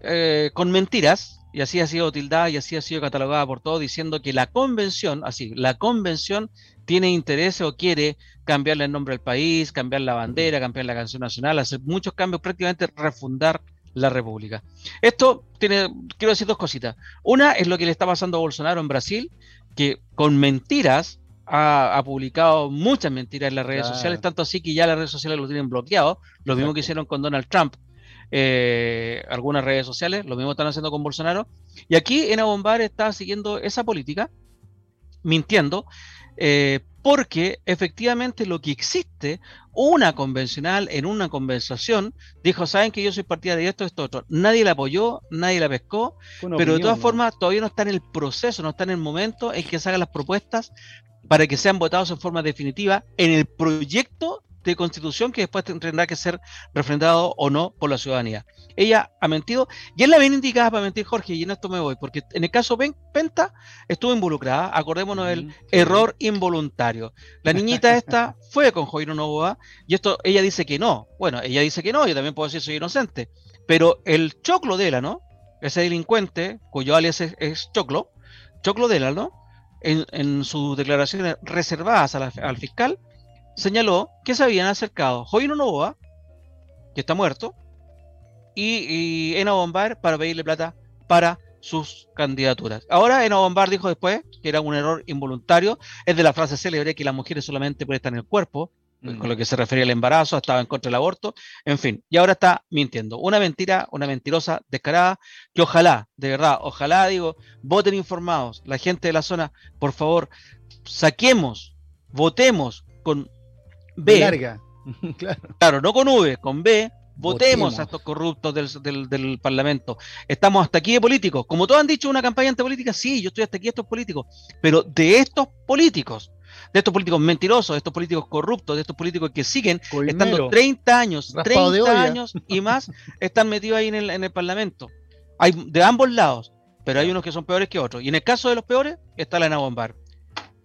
eh, con mentiras, y así ha sido tildada y así ha sido catalogada por todos, diciendo que la convención, así, la convención tiene interés o quiere cambiarle el nombre al país, cambiar la bandera, cambiar la canción nacional, hacer muchos cambios, prácticamente refundar la República. Esto tiene, quiero decir dos cositas. Una es lo que le está pasando a Bolsonaro en Brasil, que con mentiras ha, publicado muchas mentiras en las redes sociales, tanto así que ya las redes sociales lo tienen bloqueado, lo mismo que hicieron con Donald Trump. Eh, algunas redes sociales, lo mismo están haciendo con Bolsonaro. Y aquí en Abombar está siguiendo esa política, mintiendo, eh, porque efectivamente lo que existe, una convencional en una conversación, dijo, saben que yo soy partida de esto, esto, otro. Nadie la apoyó, nadie la pescó, pero de todas formas todavía no está en el proceso, no está en el momento en que se hagan las propuestas para que sean votados en forma definitiva en el proyecto de constitución que después tendrá que ser refrendado o no por la ciudadanía. Ella ha mentido y es la bien indicada para mentir, Jorge, y en esto me voy, porque en el caso Penta estuvo involucrada, acordémonos del error involuntario. La niñita <laughs> esta fue con Joiro Novoa y esto ella dice que no. Bueno, ella dice que no, yo también puedo decir soy inocente, pero el choclo de ella, ¿no? Ese delincuente, cuyo alias es, Choclo, Choclo de ¿no? En, sus declaraciones reservadas al fiscal, señaló que se habían acercado Joino Novoa, que está muerto, y, y Ena Bombar para pedirle plata para sus candidaturas. Ahora Ena Bombar dijo después que era un error involuntario, es de la frase célebre que las mujeres solamente pueden estar en el cuerpo, con lo que se refería al embarazo, estaba en contra del aborto, en fin, y ahora está mintiendo. Una mentira, una mentirosa descarada, que ojalá, de verdad, ojalá, digo, voten informados, la gente de la zona, por favor, saquemos, votemos con B. Larga. <laughs> claro. no con V, con B. Votemos, a estos corruptos del, Parlamento. Estamos hasta aquí de políticos. Como todos han dicho, una campaña antipolítica, sí, yo estoy hasta aquí de estos políticos. Pero de estos políticos, de estos políticos mentirosos, de estos políticos corruptos, de estos políticos que siguen estando 30 años, 30 años y más, están metidos ahí en el, en el Parlamento. Hay de ambos lados, pero hay unos que son peores que otros. Y en el caso de los peores, está la Bombar.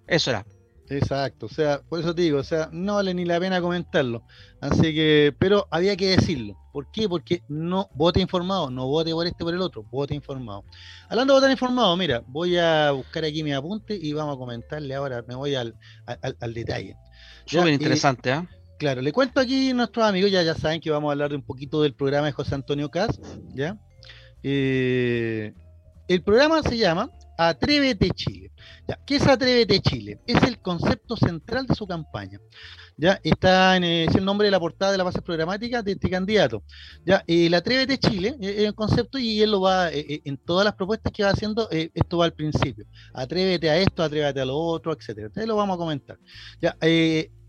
Eso era. Exacto, o sea, por eso te digo, o sea, no vale ni la pena comentarlo. Así que, pero había que decirlo. ¿Por qué? Porque no vote informado, no vote por este por el otro, vote informado. Hablando de votar informado, mira, voy a buscar aquí mi apunte y vamos a comentarle ahora, me voy al, al, detalle. Súper interesante, ¿eh? Claro, le cuento aquí a nuestros amigos, ya, ya saben que vamos a hablar de un poquito del programa de José Antonio Cas, ¿ya? Eh, el programa se llama Atrévete Chile. ¿Qué es Atrévete Chile? Es el concepto central de su campaña. Ya está en es el nombre de la portada de la base programática de este candidato. Ya, el Atrévete Chile es el concepto y él lo va eh, eh, en todas las propuestas que va haciendo. Eh, esto va al principio. Atrévete a esto, atrévete a lo otro, etcétera. Entonces lo vamos a comentar. Ya,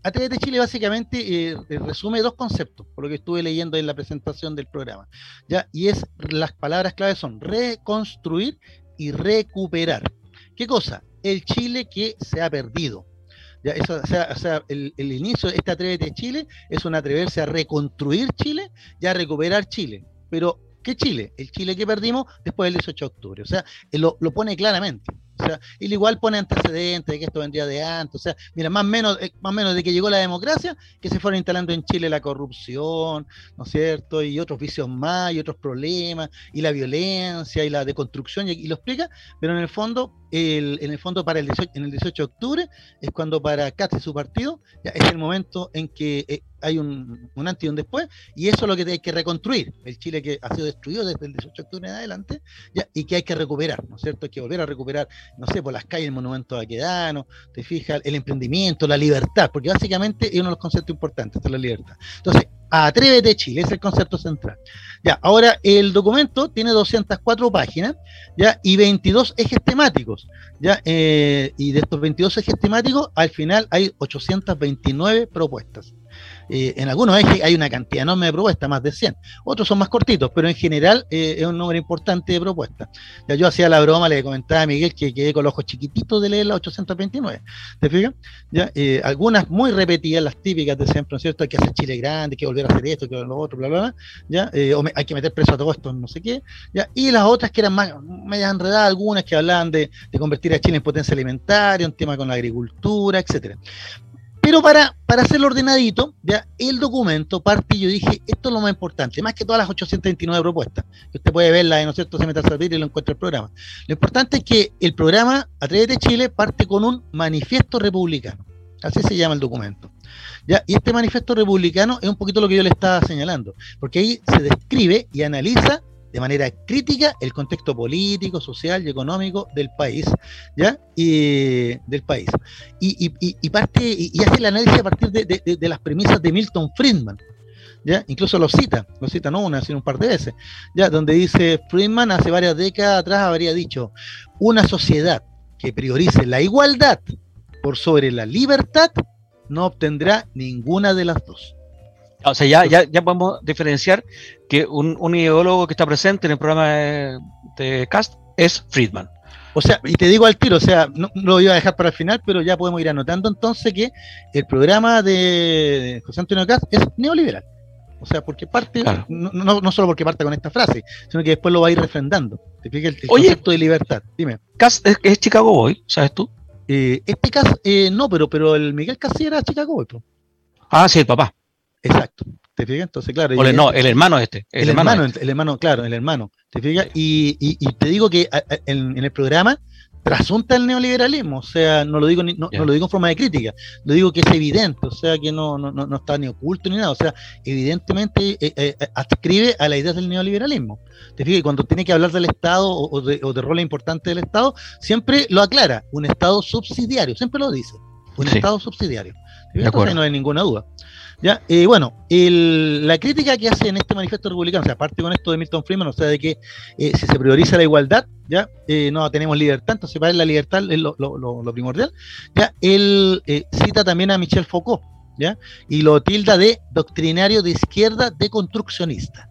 Atrévete Chile básicamente resume dos conceptos, por lo que estuve leyendo en la presentación del programa. ¿ya? Y es las palabras claves son reconstruir y recuperar. ¿Qué cosa? El Chile que se ha perdido. Ya, eso, o sea, el, inicio de este Atrévete Chile es un atreverse a reconstruir Chile y a recuperar Chile. Pero, ¿qué Chile? El Chile que perdimos después del 18 de octubre. O sea, lo, lo pone claramente. O sea, igual pone antecedentes de que esto vendría de antes. O sea, mira, más menos, eh, más menos de que llegó la democracia, que se fueron instalando en Chile la corrupción, ¿no es cierto? Y otros vicios más, y otros problemas, y la violencia, y la deconstrucción, y, lo explica, pero en el fondo, el, en el fondo para el 18, en el 18 de octubre, es cuando para Katz y su partido, ya es el momento en que eh, hay un, un, antes y un después, y eso es lo que hay que reconstruir. El Chile que ha sido destruido desde el 18 de octubre en adelante, ya, y que hay que recuperar, ¿no es cierto? Hay que volver a recuperar no sé, por las calles, el monumento Aquedano, te fijas, el emprendimiento, la libertad, porque básicamente es uno de los conceptos importantes de la libertad. Entonces, Atrévete Chile, es el concepto central. Ya, ahora el documento tiene 204 páginas, ya, y 22 ejes temáticos, ya, eh, y de estos 22 ejes temáticos, al final hay 829 propuestas. Eh, en algunos ejes hay una cantidad enorme de propuestas, más de 100. Otros son más cortitos, pero en general eh, es un número importante de propuestas. Ya yo hacía la broma, le comentaba a Miguel que quedé con los ojos chiquititos de leer las 829. ¿Te fijas? ¿Ya? Eh, algunas muy repetidas, las típicas de siempre, ¿no es cierto? Hay que hacer Chile grande, hay que volver a hacer esto, que lo otro, bla, bla, bla. ¿ya? o hay que meter preso a todo esto, no sé qué. ¿ya? Y las otras que eran más medias enredadas, algunas que hablaban de, de convertir a Chile en potencia alimentaria, un tema con la agricultura, etcétera. Pero para, para hacerlo ordenadito, ya el documento parte yo dije, esto es lo más importante, más que todas las 829 propuestas, que usted puede verla, ¿no es cierto?, se mete a servir y lo encuentra el programa. Lo importante es que el programa Atrévete Chile parte con un manifiesto republicano. Así se llama el documento. ¿Ya? Y este manifiesto republicano es un poquito lo que yo le estaba señalando, porque ahí se describe y analiza de manera crítica el contexto político, social y económico del país, ¿ya? Y, del país. Y, y, parte, y, hace el análisis a partir de, de, las premisas de Milton Friedman, ¿ya? Incluso lo cita, lo cita no una, sino un par de veces, ¿ya? Donde dice Friedman hace varias décadas atrás habría dicho, una sociedad que priorice la igualdad por sobre la libertad no obtendrá ninguna de las dos. O sea, ya, ya, ya podemos diferenciar que un, ideólogo que está presente en el programa de, Cast es Friedman. O sea, y te digo al tiro, o sea, no, lo iba a dejar para el final, pero ya podemos ir anotando entonces que el programa de José Antonio Caz es neoliberal. O sea, porque parte, no, no, solo porque parte con esta frase, sino que después lo va a ir refrendando. Te fijas el, concepto de libertad. Dime. ¿Cas es, Chicago Boy, sabes tú? Eh, este Cas, eh, no, pero, pero el Miguel Casi era Chicago Boy. Ah, sí, el papá. Exacto. ¿Te fijas? Entonces, claro. O no, el hermano este. El, hermano, el hermano, claro, el hermano. ¿Te fijas? Y, y, te digo que en, el programa trasunta el neoliberalismo, o sea, no lo digo no, lo digo en forma de crítica, lo digo que es evidente, o sea, que no, no, no está ni oculto ni nada, o sea, evidentemente eh, eh, adscribe a la idea del neoliberalismo. Te fijas, cuando tiene que hablar del Estado o, de, o de roles importantes del Estado, siempre lo aclara, un Estado subsidiario, siempre lo dice, un Estado subsidiario. Entonces no hay ninguna duda. ¿Ya? Eh, bueno, la crítica que hace en este manifiesto republicano, o sea, aparte con esto de Milton Friedman, o sea, de que eh, si se prioriza la igualdad, ya eh, no tenemos libertad, entonces para él la libertad es lo, primordial. Ya, él cita también a Michel Foucault, ¿ya? Y lo tilda de doctrinario de izquierda deconstruccionista.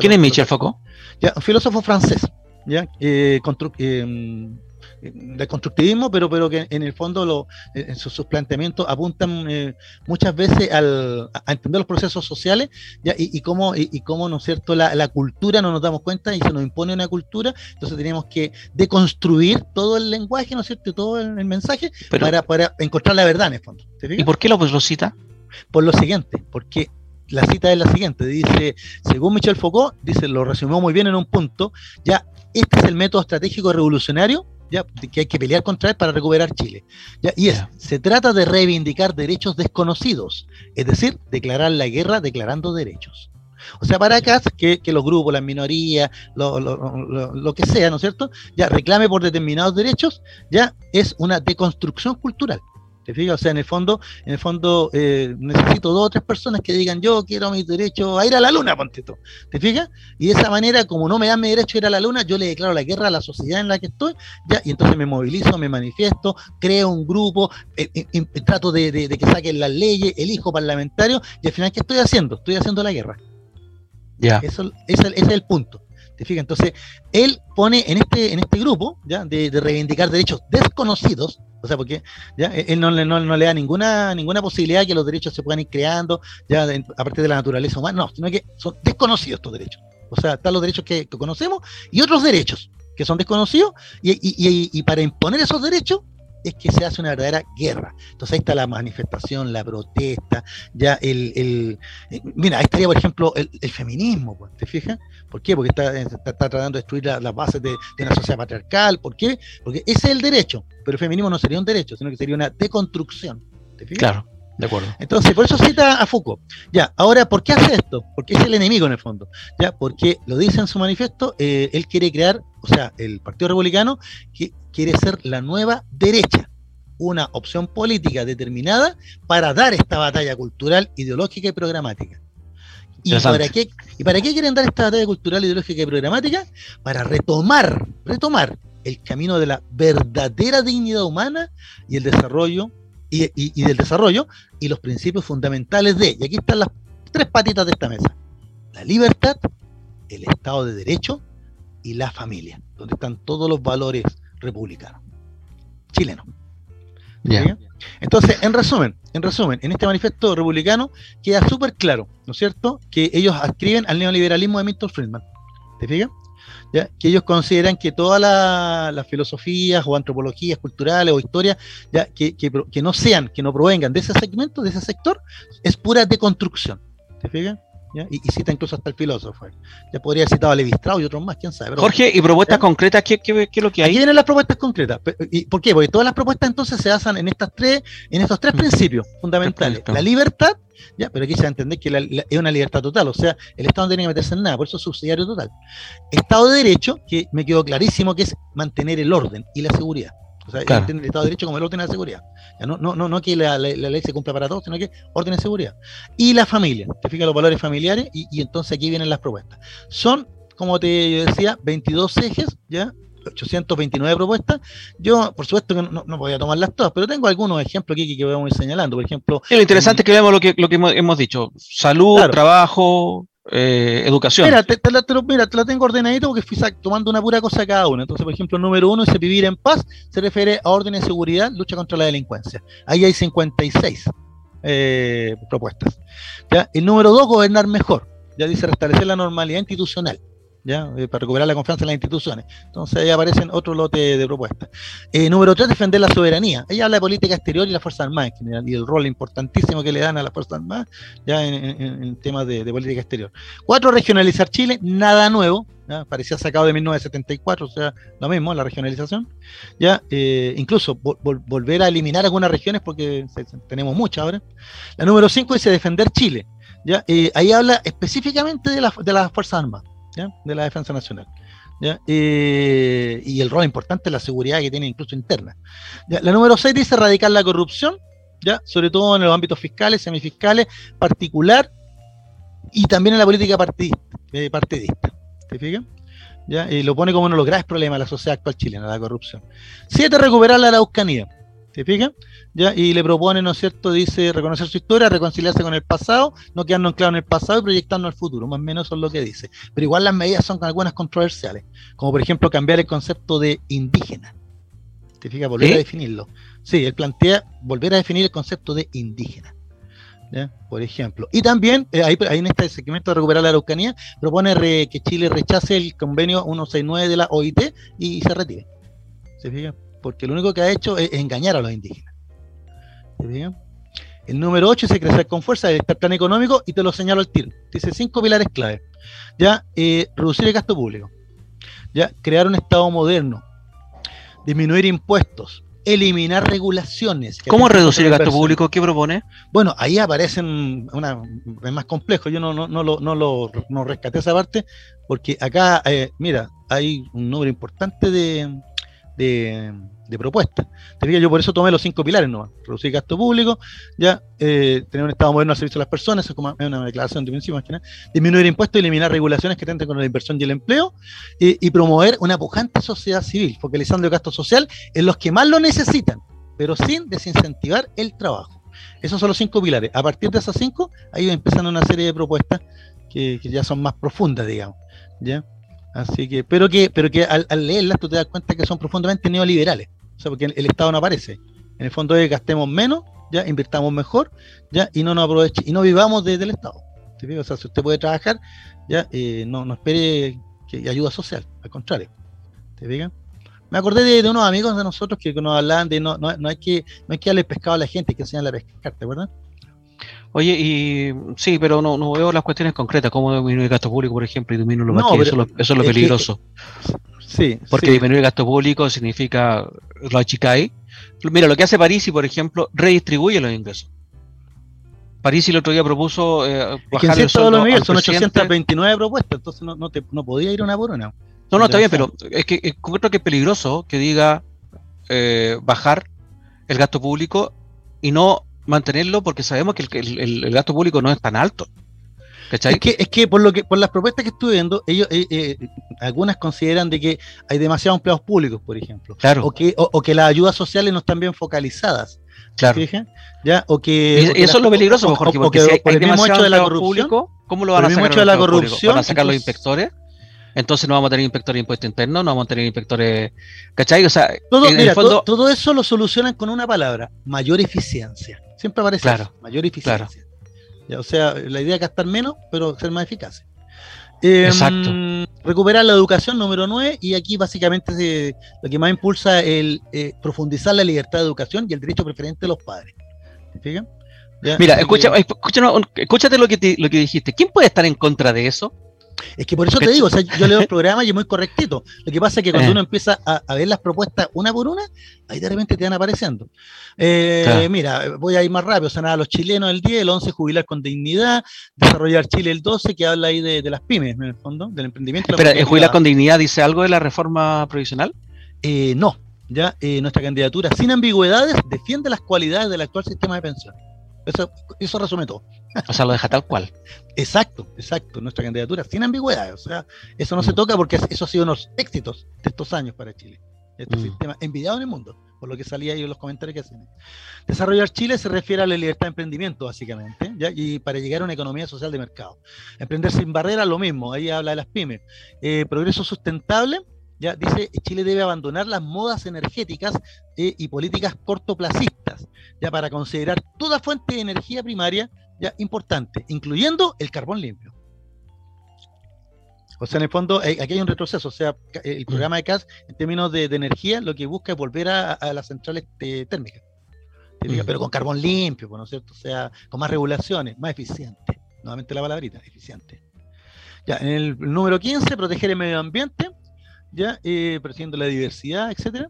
¿Quién es Michel Foucault? Ya, un filósofo francés, ¿ya? De constructivismo, pero, pero que en el fondo lo, en sus, planteamientos apuntan eh, muchas veces al, a entender los procesos sociales ¿ya? Y, y, cómo, y, cómo, ¿no es cierto?, la, la, cultura no nos damos cuenta y se nos impone una cultura, entonces tenemos que deconstruir todo el lenguaje, ¿no es cierto?, todo el, mensaje para, para, encontrar la verdad en el fondo. ¿Y por qué lo, pues, lo cita? Por lo siguiente, porque la cita es la siguiente, dice, según Michel Foucault, dice, lo resumió muy bien en un punto, ya, este es el método estratégico revolucionario que hay que pelear contra él para recuperar Chile. Y es, se trata de reivindicar derechos desconocidos, es decir, declarar la guerra declarando derechos. O sea, para acá, que, que los grupos, las minorías, lo, lo, que sea, ¿no es cierto? Ya reclame por determinados derechos, ya es una deconstrucción cultural. ¿Te fijas? O sea, en el fondo, en el fondo eh, necesito dos o tres personas que digan yo quiero mi derecho a ir a la luna, ponte tú. ¿Te fijas? Y de esa manera, como no me dan mi derecho a ir a la luna, yo le declaro la guerra a la sociedad en la que estoy, ya, y entonces me movilizo, me manifiesto, creo un grupo, eh, eh, trato de, que saquen las leyes, elijo parlamentario, y al final, ¿qué estoy haciendo? Estoy haciendo la guerra. Ya. Eso, ese, es el punto. Entonces, él pone en este, en este grupo ¿ya? De, de reivindicar derechos desconocidos, o sea, porque ya él no, no, le da ninguna, ninguna posibilidad que los derechos se puedan ir creando ya a partir de la naturaleza humana, no, sino que son desconocidos estos derechos. O sea, están los derechos que, conocemos y otros derechos que son desconocidos, y, y, y, para imponer esos derechos es que se hace una verdadera guerra. Entonces ahí está la manifestación, la protesta, ya el, el eh, mira, ahí estaría por ejemplo el, feminismo, pues, ¿te fijas? ¿Por qué? Porque está, está, tratando de destruir las bases de, una sociedad patriarcal, ¿por qué? Porque ese es el derecho, pero el feminismo no sería un derecho, sino que sería una deconstrucción. ¿te fijas? Claro. De acuerdo. Entonces, por eso cita a Foucault. Ya, ahora, ¿por qué hace esto? Porque es el enemigo en el fondo. Ya, porque lo dice en su manifiesto, eh, él quiere crear, o sea, el Partido Republicano que quiere ser la nueva derecha, una opción política determinada para dar esta batalla cultural, ideológica y programática. ¿Y para, qué, ¿Y para qué quieren dar esta batalla cultural, ideológica y programática? Para retomar, retomar el camino de la verdadera dignidad humana y el desarrollo y, del desarrollo y los principios fundamentales de, y aquí están las tres patitas de esta mesa, la libertad, el Estado de Derecho y la familia, donde están todos los valores republicanos, chilenos. Entonces, en resumen, en resumen, en este manifiesto republicano queda súper claro, ¿no es cierto?, que ellos adscriben al neoliberalismo de Milton Friedman. ¿Te fijas? que ellos consideran que todas las filosofías o antropologías culturales o historias ya, que, que, no sean, que no provengan de ese segmento, de ese sector, es pura deconstrucción. ¿Te fijas? Y, cita incluso hasta el filósofo. Ya podría haber citado a Levi Strauss y otros más, quién sabe. Jorge, ¿y propuestas concretas? ¿qué, ¿qué, es lo que hay? Aquí vienen las propuestas concretas. ¿Y ¿Por qué? Porque todas las propuestas entonces se basan en estas tres, en estos tres mm. principios fundamentales. La libertad, ya, pero aquí se va a entender que es una libertad total, o sea, el Estado no tiene que meterse en nada, por eso es subsidiario total. Estado de Derecho, que me quedó clarísimo que es mantener el orden y la seguridad. O sea, el Estado de Derecho como el orden de seguridad. no, no, no, no que la, ley se cumpla para todos, sino que orden de seguridad. Y la familia, te fijas los valores familiares y, y, entonces aquí vienen las propuestas. Son, como te decía, 22 ejes, ¿ya? 829 propuestas. Yo, por supuesto que no, no podía tomarlas todas, pero tengo algunos ejemplos aquí que, vamos a ir señalando. Por ejemplo. lo interesante es que vemos lo que, lo que hemos, dicho: salud, trabajo, eh, educación. Mira te, te tengo ordenadito porque fui tomando una pura cosa cada uno. Entonces, por ejemplo, el número uno dice vivir en paz, se refiere a orden de seguridad, lucha contra la delincuencia. Ahí hay 56 eh, propuestas. ¿ya? El número dos, gobernar mejor. Ya dice restablecer la normalidad institucional. Eh, para recuperar la confianza en las instituciones. Entonces ahí aparecen otro lote de propuestas. Eh, número tres, defender la soberanía. Ella habla de política exterior y la Fuerza Armada y el rol importantísimo que le dan a la Fuerza Armada ya en, temas de, política exterior. Cuatro, regionalizar Chile, nada nuevo. Parecía sacado de 1974, o sea, lo mismo, la regionalización. Ya, eh, incluso volver a eliminar algunas regiones porque tenemos muchas ahora. La número cinco dice defender Chile. ¿ya? ahí habla específicamente de, la, de las Fuerzas Armadas de la Defensa Nacional. y el rol importante la seguridad que tiene incluso interna. La número 6 dice erradicar la corrupción, ¿ya? sobre todo en los ámbitos fiscales, semifiscales, particular y también en la política eh, partidista. ¿Te fijas? ¿Ya? Y lo pone como uno de los graves problemas de la sociedad actual chilena, la corrupción. 7. Recuperar la Araucanía. ¿Te fijas? ¿Ya? Y le propone, ¿no es cierto? Dice reconocer su historia, reconciliarse con el pasado, no quedarnos anclados en el pasado y proyectarnos al futuro. Más o menos eso es lo que dice. Pero igual las medidas son algunas controversiales, como por ejemplo cambiar el concepto de indígena. ¿Te fijas? Volver a definirlo. Sí, él plantea volver a definir el concepto de indígena. ¿Ya? Por ejemplo. Y también, eh, ahí, en este segmento de recuperar la Araucanía, propone que Chile rechace el convenio 169 de la OIT y se retire. ¿Se fija? Porque lo único que ha hecho es engañar a los indígenas. El número 8 es crecer con fuerza, el plan económico, y te lo señalo al tiro. Dice cinco pilares clave. Ya, eh, reducir el gasto público. Ya, crear un Estado moderno. Disminuir impuestos. Eliminar regulaciones. ¿Cómo reducir el gasto público? ¿Qué propone? Bueno, ahí aparecen una, es más complejo. Yo no, no, no, lo, no lo no rescaté esa parte, porque acá, eh, mira, hay un número importante de, de, propuestas. Te yo por eso tomé los cinco pilares, ¿no? Reducir gasto público, ya, eh, tener un Estado moderno al servicio de las personas, es como una declaración de principio, disminuir impuestos eliminar regulaciones que tenten con la inversión y el empleo, y, promover una pujante sociedad civil, focalizando el gasto social en los que más lo necesitan, pero sin desincentivar el trabajo. Esos son los cinco pilares. A partir de esas cinco, ahí va empezando una serie de propuestas que, que ya son más profundas, digamos. ¿ya? Así que, pero que, pero que al, leerlas tú te das cuenta que son profundamente neoliberales. O sea, porque el, Estado no aparece. En el fondo es gastemos menos, ya invirtamos mejor, ya, y no nos aproveche, y no vivamos desde el Estado. O sea, si usted puede trabajar, ya, eh, no, no espere que ayuda social, al contrario. ¿Te fijas? Me acordé de, unos amigos de nosotros que nos hablaban de no, no, no hay que no hay que darle pescado a la gente, que enseñarle a pescar, ¿te acuerdas? Oye, y sí, pero no, no veo las cuestiones concretas, cómo disminuir el gasto público, por ejemplo, y disminuir los no, eso, eso, es lo peligroso. sí. Porque disminuir el gasto público significa lo achicáis. Mira, lo que hace París, por ejemplo, redistribuye los ingresos. París el otro día propuso eh, bajar el sueldo Son 829 propuestas, entonces no, no, te, no podía ir una por una. No, no, está bien, pero es que encuentro que es peligroso que diga eh, bajar el gasto público y no mantenerlo porque sabemos que el, gasto público no es tan alto. Es que, es que por lo que por las propuestas que estuve viendo, ellos eh, eh, algunas consideran de que hay demasiados empleados públicos, por ejemplo. Claro. O que, o, que las ayudas sociales no están bien focalizadas. Claro. ¿Ya? O que, y, eso es lo peligroso, porque si hay, por el mismo hecho de la corrupción, ¿cómo lo van a sacar? de la corrupción, ¿Van a sacar los inspectores? Entonces no vamos a tener inspectores de impuestos internos, no vamos a tener inspectores. ¿Cachai? O sea, todo, mira, todo, eso lo solucionan con una palabra: mayor eficiencia. Siempre aparece claro, mayor eficiencia. o sea, la idea es gastar menos, pero ser más eficaces. Em, Exacto. Recuperar la educación, número 9, y aquí básicamente lo que más impulsa es eh, profundizar la libertad de educación y el derecho preferente de los padres. ¿Me Mira, escucha, escúchate lo que, lo que dijiste. ¿Quién puede estar en contra de eso? Es que por eso te digo, o sea, yo leo el <laughs> programa y es muy correctito. Lo que pasa es que cuando eh. uno empieza a, ver las propuestas una por una, ahí de repente te van apareciendo. Eh, mira, voy a ir más rápido. O sea, nada, los chilenos el 10, el 11, jubilar con dignidad, desarrollar Chile el 12, que habla ahí de, las pymes, en el fondo, del emprendimiento. Espera, ¿el jubilar con dignidad dice algo de la reforma provisional? Eh, no, ya nuestra candidatura, sin ambigüedades, defiende las cualidades del actual sistema de pensiones. Eso, eso resume todo. O sea, lo deja tal cual. Exacto, exacto. Nuestra candidatura sin ambigüedad. O sea, eso no se mm. toca porque eso ha sido unos éxitos de estos años para Chile. Este mm. sistema envidiado en el mundo. por lo que salía ahí en los comentarios que hacen. Desarrollar Chile se refiere a la libertad de emprendimiento, básicamente, ¿ya? y para llegar a una economía social de mercado. Emprender sin barreras, lo mismo, ahí habla de las pymes. Eh, progreso sustentable, ya dice Chile debe abandonar las modas energéticas eh, y políticas cortoplacistas, ya para considerar toda fuente de energía primaria ya importante, incluyendo el carbón limpio. O sea, en el fondo, eh, aquí hay un retroceso. O sea, el programa de CAS, en términos de, energía, lo que busca es volver a, las centrales eh, térmicas. Pero con carbón limpio, pues, ¿no es cierto? O sea, con más regulaciones, más eficiente. Nuevamente la palabrita, eficiente. Ya, en el, número 15, proteger el medio ambiente, ya, eh, protegiendo la diversidad, etcétera.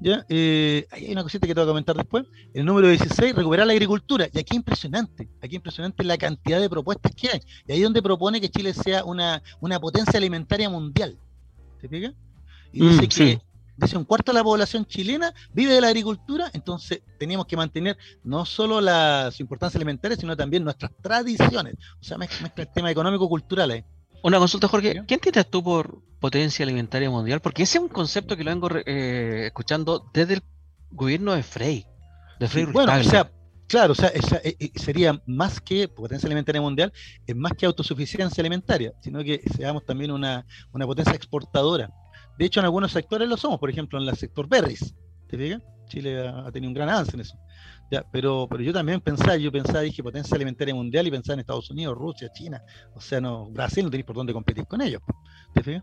¿ya? Eh, hay una cosita que te voy a comentar después. El número 16, recuperar la agricultura. Y aquí impresionante, aquí impresionante la cantidad de propuestas que hay. Y ahí es donde propone que Chile sea una, una potencia alimentaria mundial. ¿Te fijas? Y dice mm, que dice un cuarto de la población chilena vive de la agricultura, entonces teníamos que mantener no solo la, su importancia alimentaria, sino también nuestras tradiciones. O sea, mezcla, el tema económico-cultural ahí. Una consulta, Jorge. ¿Qué entiendes tú por potencia alimentaria mundial? Porque ese es un concepto que lo vengo eh, escuchando desde el gobierno de Frey. De Frey bueno, o sea, claro, o sea, eh, eh, sería más que potencia alimentaria mundial, es más que autosuficiencia alimentaria, sino que seamos también una, una potencia exportadora. De hecho, en algunos sectores lo somos, por ejemplo, en el sector berries. ¿Te fijas? Chile ha, tenido un gran avance en eso. Ya, pero, pero yo también pensaba, yo pensaba, dije potencia alimentaria mundial y pensaba en Estados Unidos, Rusia, China, o sea, no, Brasil no tenéis por dónde competir con ellos. ¿Te fijas?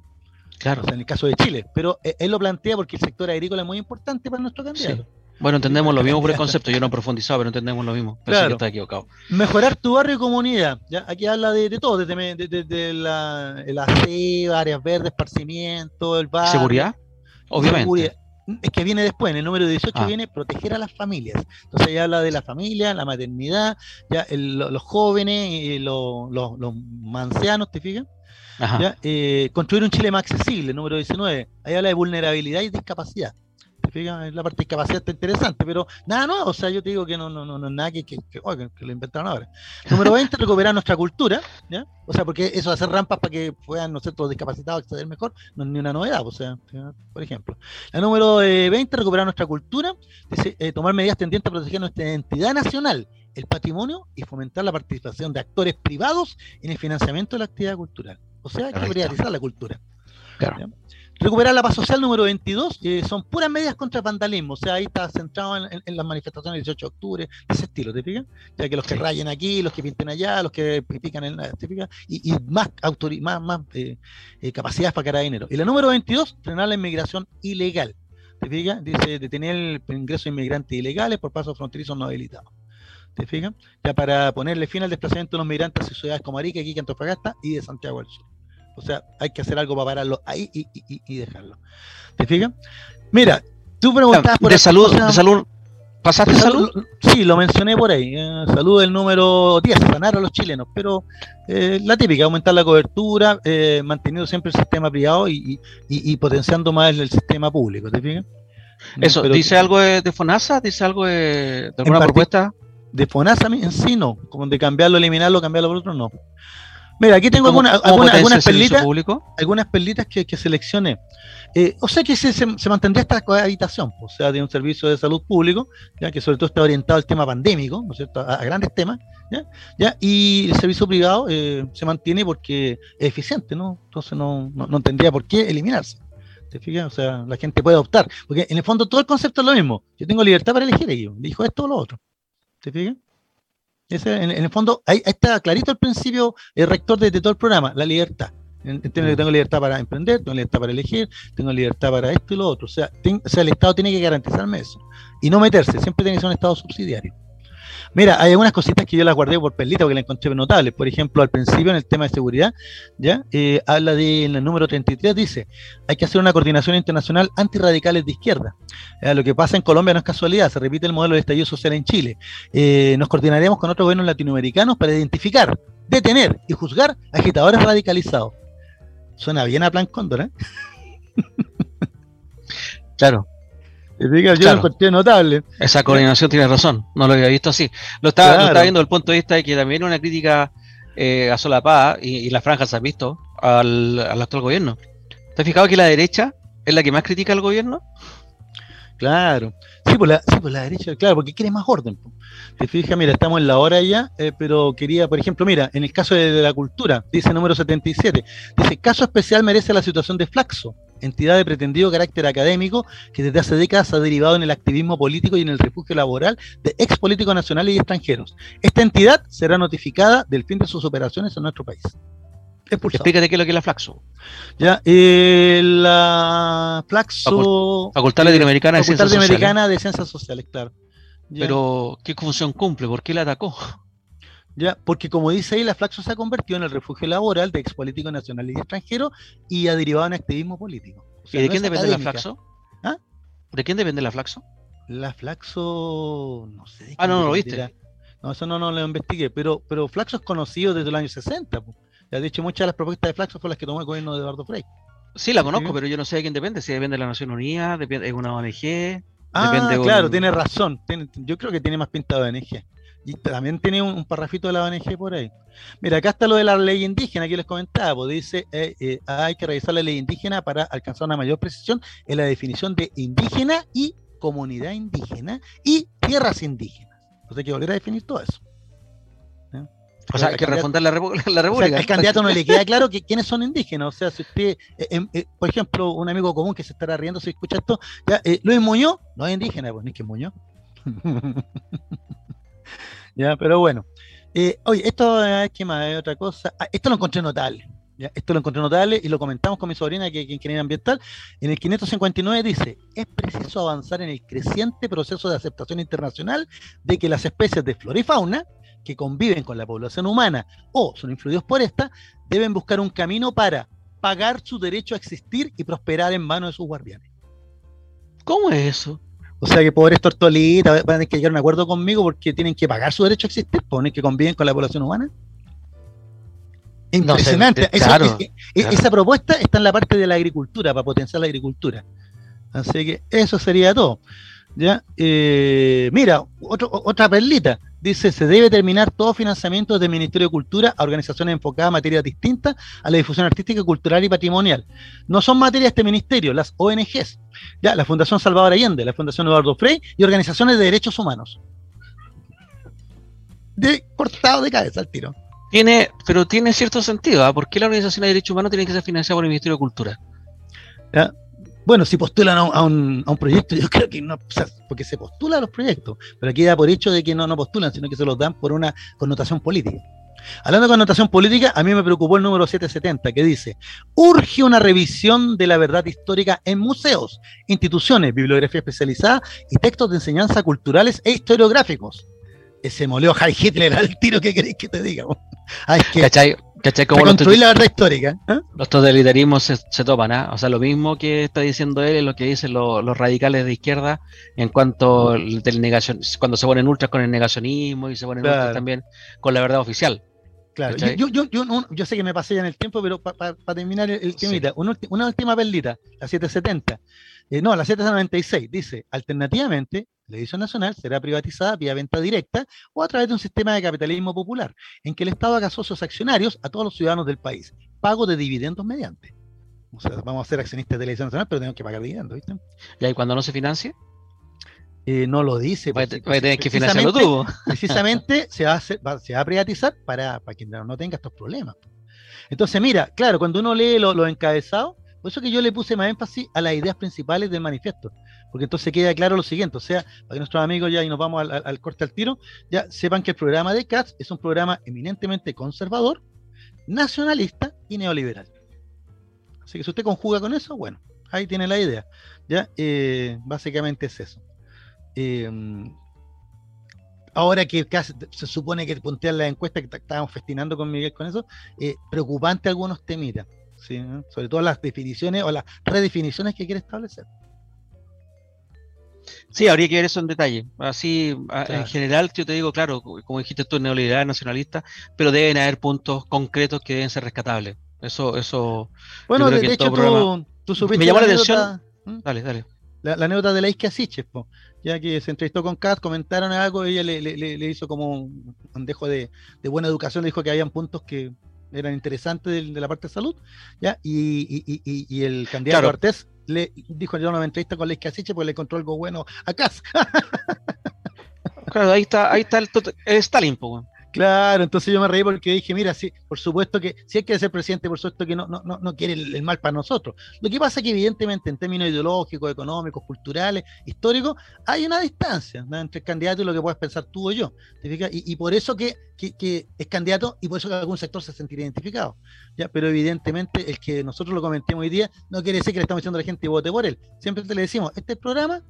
Claro. O sea, en el caso de Chile. Pero eh, él lo plantea porque el sector agrícola es muy importante para nuestro candidato. Bueno, entendemos lo mismo <laughs> por el concepto, yo no he profundizado, pero entendemos lo mismo. Claro. Que está equivocado. Mejorar tu barrio y comunidad. ¿ya? Aquí habla de, todo, desde, de, la, el aseo, áreas verdes, esparcimiento, el barrio. ¿Seguridad? Obviamente es que viene después, en el número 18 ah. viene proteger a las familias. Entonces ya habla de la familia, la maternidad, ya los jóvenes, y los, los, los, mancianos, ¿te fijas? Eh, construir un Chile más accesible, número 19. Ahí habla de vulnerabilidad y discapacidad. La parte de capacidad está interesante, pero nada no, o sea, yo te digo que no, no, no, no nada que, que, que, lo inventaron ahora. Número 20, <laughs> recuperar nuestra cultura, ¿ya? O sea, porque eso de hacer rampas para que puedan, no sé, los discapacitados acceder mejor, no es ni una novedad, o sea, por ejemplo. La número 20, eh, recuperar nuestra cultura, dice, eh, tomar medidas tendientes a proteger nuestra identidad nacional, el patrimonio y fomentar la participación de actores privados en el financiamiento de la actividad cultural. O sea, hay que priorizar la cultura. Claro. Recuperar la paz social número 22, que son puras medidas contra el vandalismo, o sea, ahí está centrado en, las manifestaciones del 18 de octubre, ese estilo, ¿te fijas? Ya que los que rayen aquí, los que pinten allá, los que pican en la, ¿te Y, más, más, más eh, eh, capacidades para carabineros. Y la número 22, frenar la inmigración ilegal, ¿te fijas? Dice detener el ingreso de inmigrantes ilegales por pasos fronterizos no habilitados. ¿Te fijas? Ya para ponerle fin al desplazamiento de los migrantes a ciudades como Arica, Iquique, Antofagasta y de Santiago del Sur. O sea, hay que hacer algo para pararlo ahí y, dejarlo. ¿Te fijas? Mira, tú preguntabas por... De salud, de salud, ¿pasaste salud? Sí, lo mencioné por ahí. Eh, salud del número 10, sanar a los chilenos. Pero eh, la típica, aumentar la cobertura, eh, manteniendo siempre el sistema privado y, potenciando más el, sistema público. ¿Te fijas? Eso, ¿dice algo de, FONASA? ¿Dice algo de, alguna propuesta? De FONASA en sí no, como de cambiarlo, eliminarlo, cambiarlo por otro no. Mira, aquí tengo algunas, algunas, perlitas, algunas perlitas que, que seleccioné. Eh, o sea que se, se, mantendría esta cohabitación, o sea, de un servicio de salud público, ya que sobre todo está orientado al tema pandémico, ¿no es cierto?, a, grandes temas, ¿ya? ¿ya? Y el servicio privado eh, se mantiene porque es eficiente, ¿no? Entonces no, no, tendría por qué eliminarse. ¿Te fijas? O sea, la gente puede optar, porque en el fondo todo el concepto es lo mismo. Yo tengo libertad para elegir, yo dijo esto o lo otro. ¿Te fijas? En, el fondo, ahí, está clarito el principio el rector de, todo el programa, la libertad. tengo libertad para emprender, tengo libertad para elegir, tengo libertad para esto y lo otro. O sea, o sea, el Estado tiene que garantizarme eso. Y no meterse, siempre tiene que ser un Estado subsidiario. Mira, hay algunas cositas que yo las guardé por perlita porque las encontré notables. Por ejemplo, al principio en el tema de seguridad, ya eh, habla de en el número 33 dice, hay que hacer una coordinación internacional antirradicales de izquierda. lo que pasa en Colombia no es casualidad, se repite el modelo de estallido social en Chile. Eh, nos coordinaremos con otros gobiernos latinoamericanos para identificar, detener y juzgar agitadores radicalizados. Suena bien a plan cóndor, ¿eh? <laughs> Claro, notable. Esa coordinación tiene razón, no lo había visto así. Lo estaba, viendo desde el punto de vista de que también una crítica eh, a Solapá y, y las franjas se ha visto al, actual gobierno. ¿Te has fijado que la derecha es la que más critica al gobierno? Claro. Sí, por la, sí, por la derecha, claro, porque quiere más orden. Te fijas, mira, estamos en la hora ya, eh, pero quería, por ejemplo, mira, en el caso de, la cultura, dice número 77, dice, caso especial merece la situación de Flaxo, entidad de pretendido carácter académico que desde hace décadas ha derivado en el activismo político y en el refugio laboral de ex políticos nacionales y extranjeros. Esta entidad será notificada del fin de sus operaciones en nuestro país. Explícate qué es lo que es la Flaxo. Ya, eh, la Flaxo. Facultad Latinoamericana, de, Ciencias Sociales. de Ciencias Sociales, claro. Pero, ¿qué función cumple? ¿Por qué la atacó? Ya, porque como dice ahí, la Flaxo se ha convertido en el refugio laboral de ex políticos nacionales y extranjeros y ha derivado en activismo político. ¿Y de quién depende la Flaxo? ¿Ah? ¿De quién depende la Flaxo? La Flaxo, no sé. ah, no, no lo viste. No, eso no, no lo investigué, pero, pero Flaxo es conocido desde los años 60. Ya de hecho, muchas de las propuestas de Flaxo fueron las que tomó el gobierno de Eduardo Frey. Sí, la conozco, pero yo no sé de quién depende. Si depende de la Nación Unida, depende, es una ONG. Ah, claro, tiene razón. yo creo que tiene más pintado de ONG. Y también tiene un, parrafito de la ONG por ahí. Mira, acá está lo de la ley indígena que les comentaba. Pues dice, eh, eh, hay que revisar la ley indígena para alcanzar una mayor precisión en la definición de indígena y comunidad indígena y tierras indígenas. Entonces hay que volver a definir todo eso. O sea, hay que refundar la, <laughs> República. O al candidato no le queda claro que quiénes son indígenas. O sea, si usted, eh, em, por ejemplo, un amigo común que se estará riendo si escucha esto, ya, Luis Muñoz no es indígena, pues ni que Muñoz. <laughs> <laughs> ya, pero bueno. Eh, oye, esto es que más es otra cosa. Ah, esto lo encontré notable. Esto lo encontré notable y lo comentamos con mi sobrina, que es ingeniera ambiental. En el 559 dice: es preciso avanzar en el creciente proceso de aceptación internacional de que las especies de flora y fauna que conviven con la población humana o son influidos por esta, deben buscar un camino para pagar su derecho a existir y prosperar en manos de sus guardianes. ¿Cómo es eso? O sea que pobres tortolitas van a tener que llegar a un acuerdo conmigo porque tienen que pagar su derecho a existir, ponen que conviven con la población humana. Impresionante. esa, propuesta está en la parte de la agricultura, para potenciar la agricultura. Así que eso sería todo. ¿ya? Eh, mira, otra perlita. Dice, se debe terminar todo financiamiento del Ministerio de Cultura a organizaciones enfocadas a materias distintas a la difusión artística, cultural y patrimonial. No son materias de este ministerio, las ONGs, ya, la Fundación Salvador Allende, la Fundación Eduardo Frey y organizaciones de derechos humanos. De cortado de cabeza al tiro. Tiene, pero tiene cierto sentido, ¿ah? ¿por qué la organización de derechos humanos tiene que ser financiada por el Ministerio de Cultura? ¿Ya? Bueno, si postulan a un, proyecto, yo <laughs> creo que no, porque se postula a los proyectos, pero aquí da por hecho de que no, no postulan, sino que se los dan por una connotación política. Hablando de connotación política, a mí me preocupó el número 770, que dice, urge una revisión de la verdad histórica en museos, instituciones, bibliografía especializada y textos de enseñanza culturales e historiográficos. Ese molió High Hitler al tiro que queréis que te diga. <laughs> Ay, que, ¿Cachai? ¿Cachai? Como construir la verdad histórica. ¿eh? Los totalitarismos se, se topan, ¿ah? O sea, lo mismo que está diciendo él es lo que dicen los radicales de izquierda en cuanto del negación, cuando se ponen ultras con el negacionismo y se ponen ultras también con la verdad oficial. Claro, yo, yo, yo, yo, sé que me pasé ya en el tiempo, pero para terminar el, temita, una, última perlita, la 770. Eh, no, la 796 dice, alternativamente, la edición nacional será privatizada vía venta directa o a través de un sistema de capitalismo popular, en que el Estado haga socios accionarios a todos los ciudadanos del país, pago de dividendos mediante. O sea, vamos a ser accionistas de la edición nacional, pero tenemos que pagar dividendos, ¿viste? ¿Y ahí cuando no se financie? Eh, no lo dice. Va, a tener que financiarlo tú. <laughs> Precisamente se va, a se va a privatizar para, para que no tenga estos problemas. Entonces, mira, claro, cuando uno lee los lo encabezados, por eso que yo le puse más énfasis a las ideas principales del manifiesto porque entonces queda claro lo siguiente, o sea, para que nuestros amigos ya, y nos vamos al, corte al tiro, ya sepan que el programa de CATS es un programa eminentemente conservador, nacionalista y neoliberal. Así que si usted conjuga con eso, bueno, ahí tiene la idea. Ya, eh, básicamente es eso. Em, ahora que se supone que puntean la encuesta que estábamos festinando con Miguel con eso, eh, preocupante algunos temitas, ¿sí? sobre todo las definiciones o las redefiniciones que quiere establecer. Sí, habría que ver eso en detalle. Así, en general, yo te digo, claro, como dijiste tú, neoliberal, nacionalista, pero deben haber puntos concretos que deben ser rescatables. Eso, eso. Bueno, de, hecho, tú, supiste. Me llamó la, atención. ¿Mm? Dale, dale. La, anécdota de la Isquia Siches, ya que se entrevistó con Kat, comentaron algo, ella le, le, hizo como un dejo de, buena educación, le dijo que habían puntos que eran interesantes de, la parte de salud, ¿ya? Y, y, y, el candidato Artés le dijo yo una entrevista con Leis Casiche porque le encontró algo bueno a casa. claro, ahí está, ahí está el, el Stalin, Claro, entonces yo me reí porque dije, mira, sí, por supuesto que si hay que ser presidente, por supuesto que no, no, no quiere el, mal para nosotros. Lo que pasa es que evidentemente en términos ideológicos, económicos, culturales, históricos, hay una distancia entre el candidato y lo que puedes pensar tú o yo. Y, por eso que, que, es candidato y por eso que algún sector se sentirá identificado. ¿ya? Pero evidentemente el que nosotros lo comentemos hoy día no quiere decir que le estamos diciendo a la gente vote por él. Siempre te le decimos, este programa,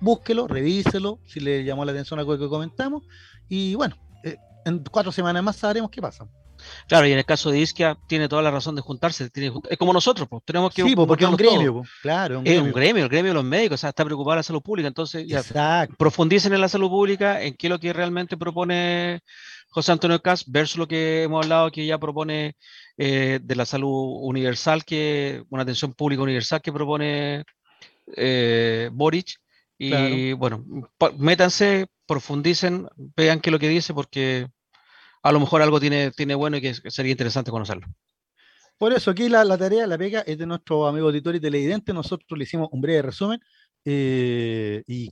búsquelo, revíselo, si le llamó la atención algo que comentamos, y bueno, eh, en cuatro semanas más sabremos qué pasa. Claro, y en el caso de Isquia tiene toda la razón de juntarse. es como nosotros, pues tenemos que. Sí, porque es un gremio, claro. Es un gremio, el gremio de los médicos, o sea, está preocupado de la salud pública. Entonces, ya, profundicen en la salud pública, en qué es lo que realmente propone José Antonio Cas versus lo que hemos hablado que ya propone eh, de la salud universal, que una atención pública universal que propone eh, Boric. Y bueno, métanse, profundicen, vean qué es lo que dice, porque a lo mejor algo tiene, tiene bueno y que sería interesante conocerlo. Por eso, aquí la, la tarea, la pega, es de nuestro amigo editor y televidente. Nosotros le hicimos un breve resumen eh, y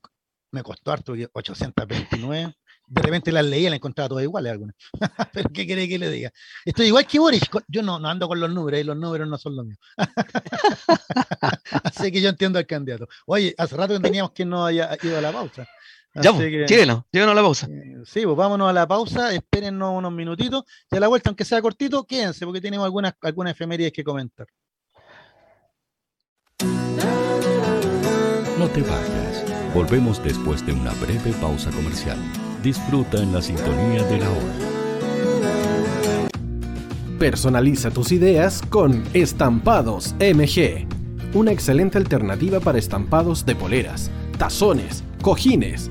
me costó harto, 829. De repente las leía las encontraba todas iguales algunas. <laughs> Pero ¿qué quiere que le diga? Estoy igual que Boris. Yo no, no ando con los números y los números no son los míos. <laughs> Así que yo entiendo al candidato. Oye, hace rato que teníamos que no haya ido a la pausa. Ya, pues, llévenos, a la pausa. Eh, sí, pues vámonos a la pausa, espérennos unos minutitos. Y a la vuelta, aunque sea cortito, quédense, porque tenemos algunas, algunas efemérides que comentar. No te vayas. Volvemos después de una breve pausa comercial. Disfruta en la sintonía de la hora. Personaliza tus ideas con Estampados MG. Una excelente alternativa para estampados de poleras, tazones, cojines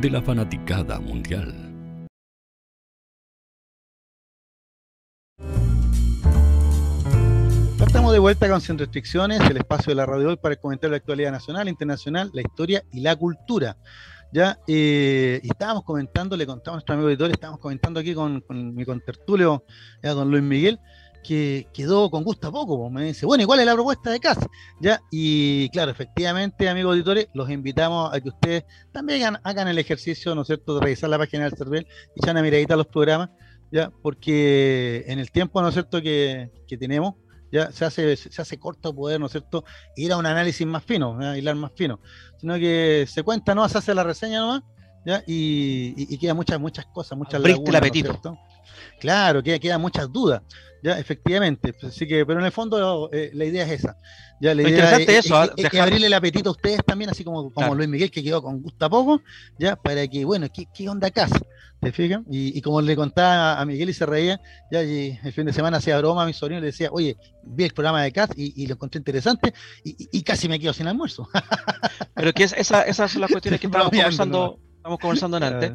de la fanaticada mundial. Estamos de vuelta con Sin Restricciones, el espacio de la radio hoy para comentar la actualidad nacional, internacional, la historia y la cultura. Ya, eh, estábamos comentando, le contamos a nuestro amigo editor, estábamos comentando aquí con, mi contertulio, ya, con Luis Miguel, que quedó con gusto a poco. Me dice, bueno, ¿y cuál es la propuesta de casa? ¿Ya? Y claro, efectivamente, amigos auditores, los invitamos a que ustedes también hagan, el ejercicio, ¿no es cierto?, de revisar la página del CERVEL y echar una miradita a los programas, ¿ya? Porque en el tiempo, ¿no es cierto?, que, tenemos, ya se hace, se hace corto poder, ¿no es cierto?, ir a un análisis más fino, ¿ya? hilar más fino, sino que se cuenta, ¿no? Se hace la reseña nomás, ¿ya? Y, y, quedan muchas, muchas cosas, muchas lagunas, el apetito. Claro, quedan queda muchas dudas. Ya, efectivamente. Así que, pero en el fondo eh, la idea es esa. Ya, la idea es, eso, es, abrirle el apetito a ustedes también, así como, como Luis Miguel, que quedó con gusto a poco, ya, para que, bueno, ¿qué, qué onda casa? ¿Te fijas? Y, como le contaba a Miguel y se reía, ya y el fin de semana hacía broma a mi sobrino y le decía, oye, vi el programa de CAS y, lo encontré interesante y, casi me quedo sin almuerzo. <laughs> Pero que es, esa, esas son las cuestiones que <laughs> estábamos conversando, estamos conversando antes.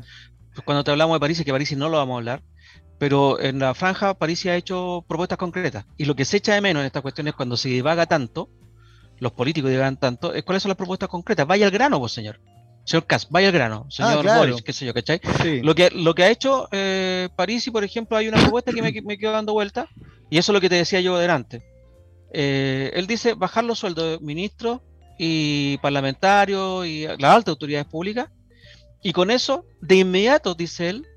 Pues cuando te hablamos de París, y que París no lo vamos a hablar, pero en la franja París ha hecho propuestas concretas. Y lo que se echa de menos en estas cuestiones cuando se divaga tanto, los políticos divagan tanto, es cuáles son las propuestas concretas. Vaya al grano, vos, señor. Señor Kass, vaya al grano. Ah, señor Boris, qué sé yo, ¿cachai? Lo, que, lo que ha hecho eh, París, y por ejemplo, hay una propuesta que me, me quedo dando vuelta, y eso es lo que te decía yo adelante. Eh, él dice bajar los sueldos de ministros y parlamentarios y las altas autoridades públicas, y con eso, de inmediato, dice él,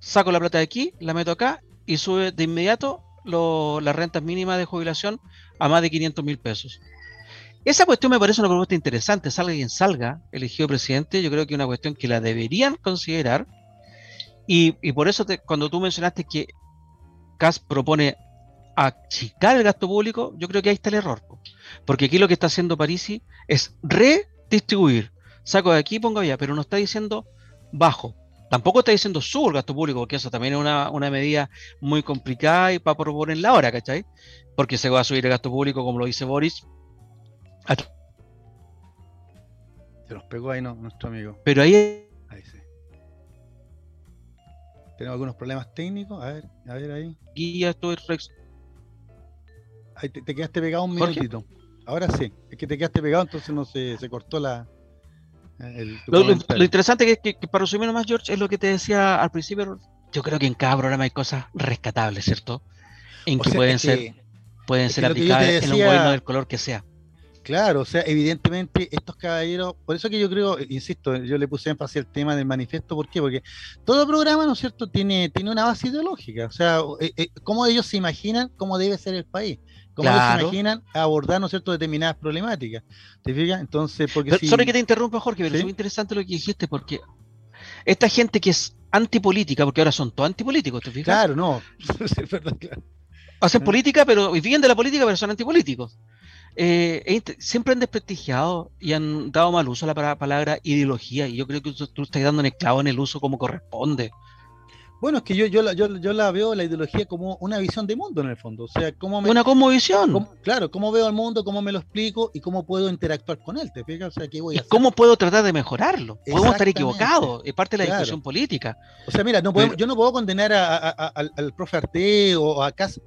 saco la plata de aquí, la meto acá y sube de inmediato las rentas mínimas de jubilación a más de 500 mil pesos. Esa cuestión me parece una propuesta interesante, salga quien salga elegido presidente, yo creo que es una cuestión que la deberían considerar y, por eso cuando tú mencionaste que CAS propone achicar el gasto público, yo creo que ahí está el error. Porque aquí lo que está haciendo Parisi es redistribuir. Saco de aquí, pongo allá, pero no está diciendo bajo. Tampoco está diciendo subo el gasto público, porque eso también es una, medida muy complicada y para proponerla ahora, ¿cachai? Porque se va a subir el gasto público, como lo dice Boris. Se nos pegó ahí no, nuestro amigo. Pero ahí... ahí sí. Tenemos algunos problemas técnicos. A ver, a ver ahí. Guía, estoy Rex. Ahí te, quedaste pegado un minutito. Ahora sí, es que te quedaste pegado, entonces no se, se cortó la, lo, interesante que, que, para resumir más, George, es lo que te decía al principio. Yo creo que en cada programa hay cosas rescatables, ¿cierto? En que pueden ser, pueden ser aplicadas en un gobierno del color que sea. Claro, o sea, evidentemente estos caballeros, por eso que yo creo, insisto, yo le puse énfasis al tema del manifiesto, ¿por qué? Porque todo programa, ¿no es cierto?, tiene, tiene una base ideológica, o sea, eh, eh, cómo ellos se imaginan cómo debe ser el país, cómo ellos se imaginan abordar, ¿no es cierto?, determinadas problemáticas, ¿te fijas? Entonces, porque pero, Solo que te interrumpa, Jorge, pero es muy interesante lo que dijiste, porque esta gente que es antipolítica, porque ahora son todos antipolíticos, ¿te fijas? Claro, no, <laughs> es verdad, claro. Hacen política, pero viven de la política, pero son antipolíticos. Eh, siempre han desprestigiado y han dado mal uso a la palabra ideología y yo creo que tú, estás dando un esclavo en el uso como corresponde. Bueno, es que yo, yo, la, yo, la veo la ideología como una visión de mundo en el fondo. O sea, cómo me, una visión claro, cómo veo el mundo, cómo me lo explico y cómo puedo interactuar con él. ¿te O sea, ¿qué voy a ¿Y cómo puedo tratar de mejorarlo? Podemos estar equivocados, es parte de la discusión política. O sea, mira, no yo no puedo condenar al, al, profe Arte o a Cas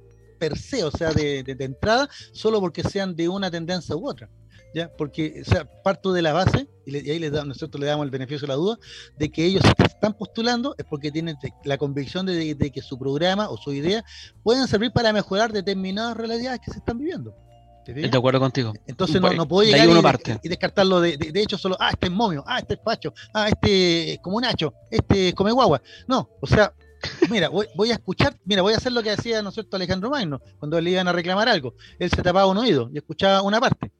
per se, o sea, de, de, entrada, solo porque sean de una tendencia u otra. ¿Ya? Porque, o sea, parto de la base, y, ahí les da, nosotros le damos el beneficio de la duda, de que ellos están postulando es porque tienen la convicción de, que su programa o su idea pueden servir para mejorar determinadas realidades que se están viviendo. Estoy de acuerdo contigo. Entonces no, no puedo llegar y, descartarlo de, de, hecho solo, ah, este es momio, ah, este es pacho, ah, este es como un hacho, este es come guagua. No, o sea, Mira, voy, a escuchar, mira, voy a hacer lo que hacía, ¿no es cierto?, Alejandro Magno, cuando le iban a reclamar algo. Él se tapaba un oído y escuchaba una parte.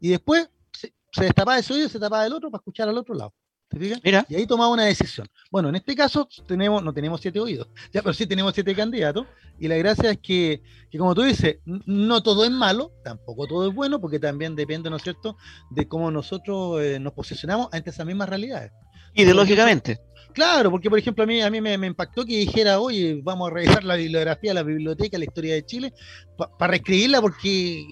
Y después se, destapaba ese oído y se tapaba el otro para escuchar al otro lado. ¿Te fijas? Mira. Y ahí tomaba una decisión. Bueno, en este caso tenemos, no tenemos siete oídos, <laughs> ya, pero sí tenemos siete candidatos. Y la gracia es que, como tú dices, no todo es malo, tampoco todo es bueno, porque también depende, ¿no es cierto?, de cómo nosotros eh, nos posicionamos ante esas mismas realidades. Ideológicamente. Claro, porque por ejemplo a mí, a mí me, impactó que dijera, oye, vamos a revisar la bibliografía, la biblioteca, la historia de Chile, para reescribirla porque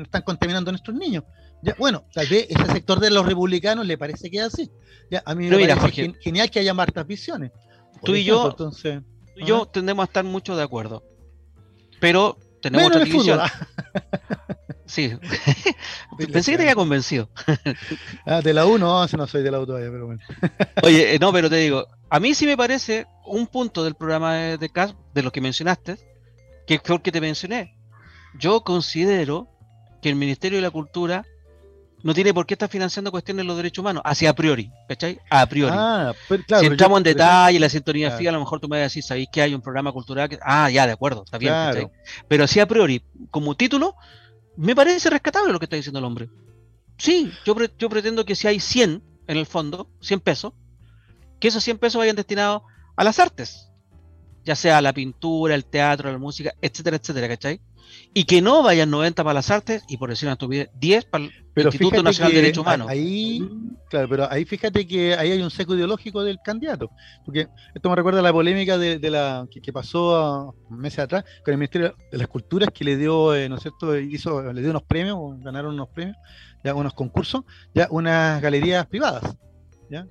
están contaminando a nuestros niños. Ya, bueno, tal vez ese sector de los republicanos le parece que es así. Ya, a mí me parece genial que haya martas visiones. Tú y yo, entonces, tú y yo tendemos a estar mucho de acuerdo. Pero tenemos otra división. <laughs> Sí. <laughs> Pensé que te había convencido. <laughs> ah, de la 1, no, no soy de la 1 todavía, pero bueno. <laughs> Oye, eh, no, pero te digo, a mí sí me parece un punto del programa de, de CAS, de los que mencionaste, que fue el que te mencioné. Yo considero que el Ministerio de la Cultura no tiene por qué estar financiando cuestiones de los derechos humanos, así a priori, ¿cachai? A priori. Ah, si entramos en detalle, la sintonía fija, a lo mejor tú me vas a decir, ¿sabéis que hay un programa cultural? Que... Ah, ya, de acuerdo, está bien, Pero así a priori, como título, me parece rescatable lo que está diciendo el hombre. Sí, yo, yo pretendo que si hay 100 en el fondo, 100 pesos, que esos 100 pesos vayan destinados a las artes, ya sea a la pintura, el teatro, la música, etcétera, etcétera, ¿cachai? Y que no vayan 90 para las artes y por decir una estupidez, 10 para el Instituto Nacional de Derechos Humanos. Ahí, claro, pero ahí fíjate que ahí hay un seco ideológico del candidato, porque esto me recuerda a la polémica de, la que, pasó meses atrás con el Ministerio de las Culturas que le dio, eh, ¿no es cierto?, hizo, le dio unos premios, ganaron unos premios, ya unos concursos, ya unas galerías privadas. ¿Ya?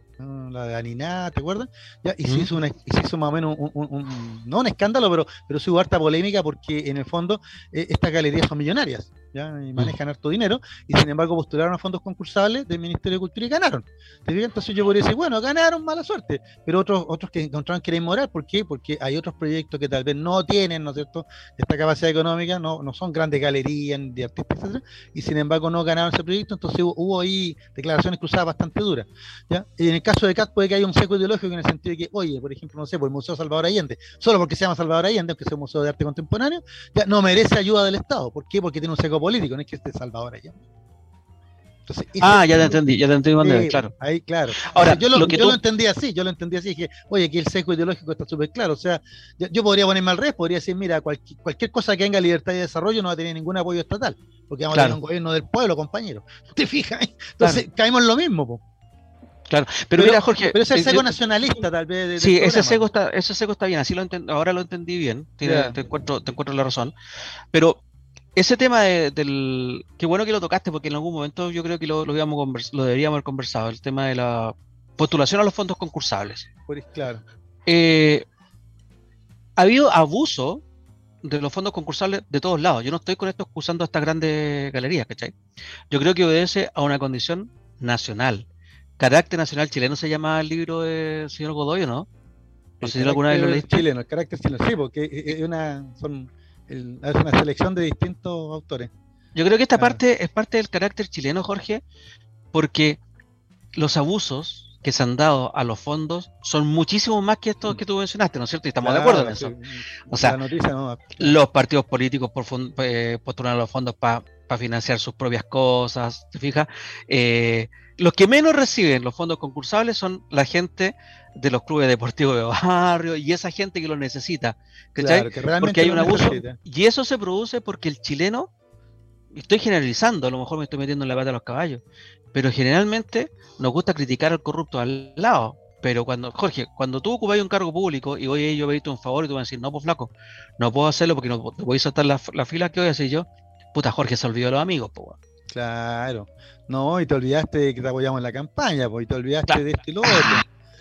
La de Aniná, ¿te acuerdas? ¿Ya? Y, se hizo una, y se hizo más o menos un, no un escándalo, pero, pero sí hubo harta polémica porque en el fondo eh, estas galerías son millonarias. ¿Ya? y manejan harto dinero, y sin embargo postularon a fondos concursables del Ministerio de Cultura y ganaron. Entonces yo podría decir, bueno, ganaron, mala suerte, pero otros otros que encontraron que era inmoral, ¿por qué? Porque hay otros proyectos que tal vez no tienen, ¿no es cierto?, esta capacidad económica, no, no son grandes galerías de artistas, etcétera, y sin embargo no ganaron ese proyecto, entonces hubo, ahí declaraciones cruzadas bastante duras. ¿ya? Y en el caso de CAT puede que haya un seco ideológico en el sentido de que, oye, por ejemplo, no sé, por el Museo Salvador Allende, solo porque se llama Salvador Allende, aunque sea un museo de arte contemporáneo, ya no merece ayuda del Estado. ¿Por qué? Porque tiene un seco político, no es que esté Salvador allá. ah, ya te entendí, ya te entendí, claro. Ahí, claro. Ahora, yo, lo, que yo lo entendí así, yo lo entendí así, dije, oye, aquí el sesgo ideológico está súper claro. O sea, yo, podría ponerme al revés, podría decir, mira, cualquier, cosa que tenga libertad y desarrollo no va a tener ningún apoyo estatal, porque vamos a tener un gobierno del pueblo, compañero. <laughs> ¿Te fijas? Entonces, caemos en lo mismo, po. Claro, pero, mira, Jorge. Pero ese eh, sesgo nacionalista, tal vez. sí, ese sesgo, está, ese sesgo está bien, así lo ahora lo entendí bien, te, encuentro, te encuentro la razón. Pero ese tema del. Qué bueno que lo tocaste, porque en algún momento yo creo que lo, lo, lo deberíamos haber conversado, el tema de la postulación a los fondos concursables. Pues claro. Eh, ha habido abuso de los fondos concursables de todos lados. Yo no estoy con esto excusando a estas grandes galerías, ¿cachai? Yo creo que obedece a una condición nacional. Carácter nacional chileno se llama el libro del señor Godoy, ¿no? No sé si alguna vez lo leíste. Chileno, el carácter chileno, sí, porque es una, son es una selección de distintos autores. Yo creo que esta parte es parte del carácter chileno, Jorge, porque los abusos que se han dado a los fondos son muchísimo más que estos que tú mencionaste, ¿no es cierto? Y estamos de acuerdo en eso. O sea, los partidos políticos por eh, postulan a los fondos para financiar sus propias cosas, ¿te fijas? Eh, los que menos reciben los fondos concursables son la gente de los clubes deportivos de barrio y esa gente que lo necesita. porque hay un abuso. Y eso se produce porque el chileno, estoy generalizando, a lo mejor me estoy metiendo en la pata de los caballos, pero generalmente nos gusta criticar al corrupto al lado. Pero cuando, Jorge, cuando tú ocupas un cargo público y voy a yo pedirte un favor y tú vas a decir, no, pues flaco, no puedo hacerlo porque no voy a saltar la, fila que voy a hacer yo, puta Jorge se olvidó de los amigos, pues. Claro. No, y te olvidaste de que te apoyamos en la campaña, pues, y te olvidaste de este y lo otro.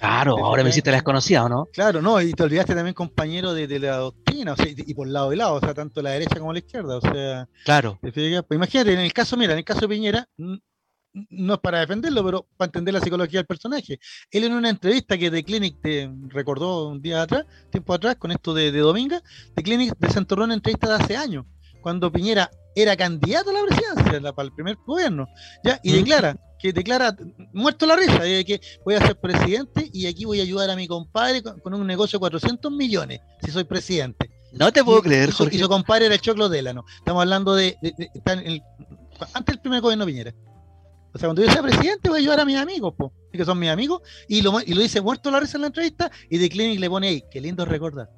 Claro, ahora me hiciste la desconocida, ¿no? Claro, no, y te olvidaste también, compañero, de, la doctrina, o sea, y, por lado de lado, o sea, tanto la derecha como la izquierda, o sea. Claro. Pues imagínate, en el caso, mira, en el caso de Piñera, no es para defenderlo, pero para entender la psicología del personaje. Él en una entrevista que The Clinic te recordó un día atrás, tiempo atrás, con esto de, de Dominga, The Clinic desenterró una entrevista de hace años, cuando Piñera era candidato a la presidencia para el primer gobierno, ¿ya? Y declara, que declara, muerto la risa, de que voy a ser presidente y aquí voy a ayudar a mi compadre con, un negocio de 400 millones, si soy presidente. No te puedo creer, Jorge. Y su compadre era el Choclo Délano. Estamos hablando de, antes del primer gobierno Piñera. O sea, cuando yo sea presidente voy a ayudar a mis amigos, po, que son mis amigos, y lo, y lo dice muerto la risa en la entrevista, y de Clinic le pone ahí, qué lindo recordar.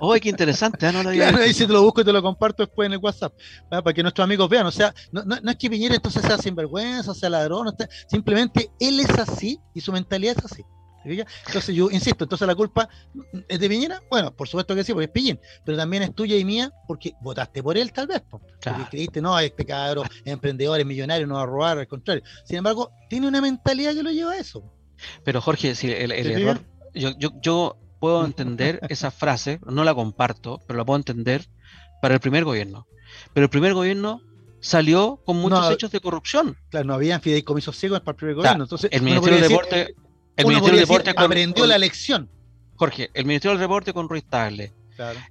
¡Oh, qué interesante! ¿eh? No lo claro, ahí si te lo busco y te lo comparto después en el WhatsApp, para que nuestros amigos vean. O sea, no, no, es que Piñera entonces sea sinvergüenza, sea ladrón, simplemente él es así y su mentalidad es así. Entonces yo insisto, entonces la culpa es de Piñera, bueno, por supuesto que sí, porque es Pillín, pero también es tuya y mía porque votaste por él tal vez, porque creíste, no, este cabrón es emprendedor, es millonario, no va a robar, al contrario. Sin embargo, tiene una mentalidad que lo lleva a eso. Pero Jorge, si el, error, yo, yo, yo puedo <laughs> entender esa frase, no la comparto, pero la puedo entender para el primer gobierno. Pero el primer gobierno salió con muchos hechos de corrupción. Claro, no habían fideicomisos ciegos para el primer gobierno. Entonces, el Ministerio del Deporte, el Ministerio del Deporte aprendió la lección. Jorge, el Ministerio del Deporte con Ruiz Tagle.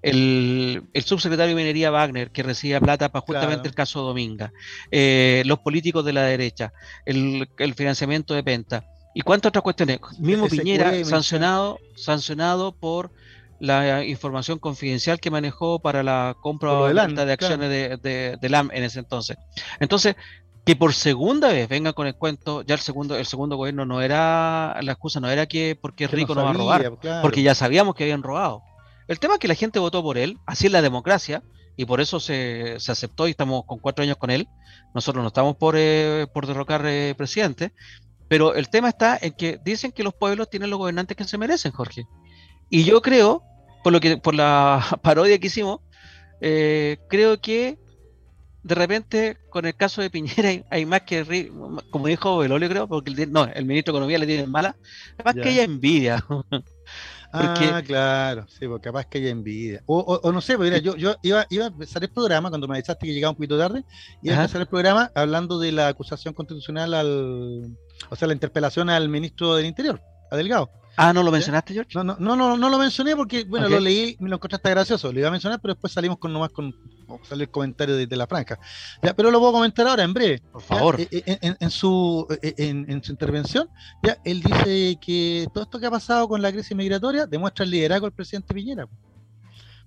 El, subsecretario de Minería Wagner, que recibía plata para justamente el caso Dominga, eh, los políticos de la derecha, el, el financiamiento de Penta. ¿Y cuántas otras cuestiones? Mismo Piñera sancionado, sancionado por la información confidencial que manejó para la compra o venta de acciones de, de, LAM en ese entonces. Entonces, que por segunda vez venga con el cuento, ya el segundo, el segundo gobierno no era, la excusa no era que porque rico no, va a robar, porque ya sabíamos que habían robado. El tema es que la gente votó por él, así es la democracia, y por eso se, se aceptó y estamos con cuatro años con él. Nosotros no estamos por, eh, por derrocar eh, presidente, pero el tema está en que dicen que los pueblos tienen los gobernantes que se merecen, Jorge. Y yo creo, por lo que, por la <laughs> parodia que hicimos, eh, creo que de repente con el caso de Piñera <laughs> hay, más que como dijo Belolio creo, porque el, no, el ministro de Economía le tiene mala, más que haya envidia. <laughs> Ah, claro, sí, porque capaz que haya envidia. O, no sé, pues mira, yo, yo iba, iba, a empezar el programa cuando me avisaste que llegaba un poquito tarde, iba a empezar el programa hablando de la acusación constitucional al, o sea, la interpelación al ministro del Interior, a Delgado. Ah, ¿no lo mencionaste, George? No, no, no, no, no lo mencioné porque, bueno, lo leí, me lo encontraste gracioso, lo iba a mencionar, pero después salimos con nomás con, salió el comentario de, la franja. Ya, pero lo voy a comentar ahora, en breve. Por favor. Eh, eh, en, su, eh, en, su intervención, ya, él dice que todo esto que ha pasado con la crisis migratoria demuestra el liderazgo del presidente Piñera.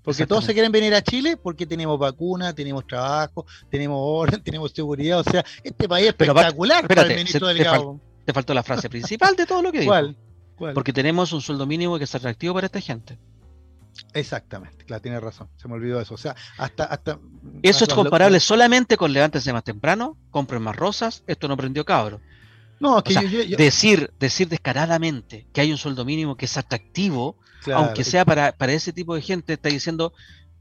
Porque todos se quieren venir a Chile porque tenemos vacunas, tenemos trabajo, tenemos orden, <laughs> tenemos seguridad. O sea, este país es espectacular para el ministro Delgado. Te, faltó la frase principal de todo lo que dijo. ¿Cuál? Porque tenemos un sueldo mínimo que es atractivo para esta gente. Exactamente, claro, tiene razón, se me olvidó eso. O sea, hasta. hasta eso es comparable solamente con levántense más temprano, compren más rosas, esto no prendió cabro. No, que decir, decir descaradamente que hay un sueldo mínimo que es atractivo, aunque sea para, para ese tipo de gente, está diciendo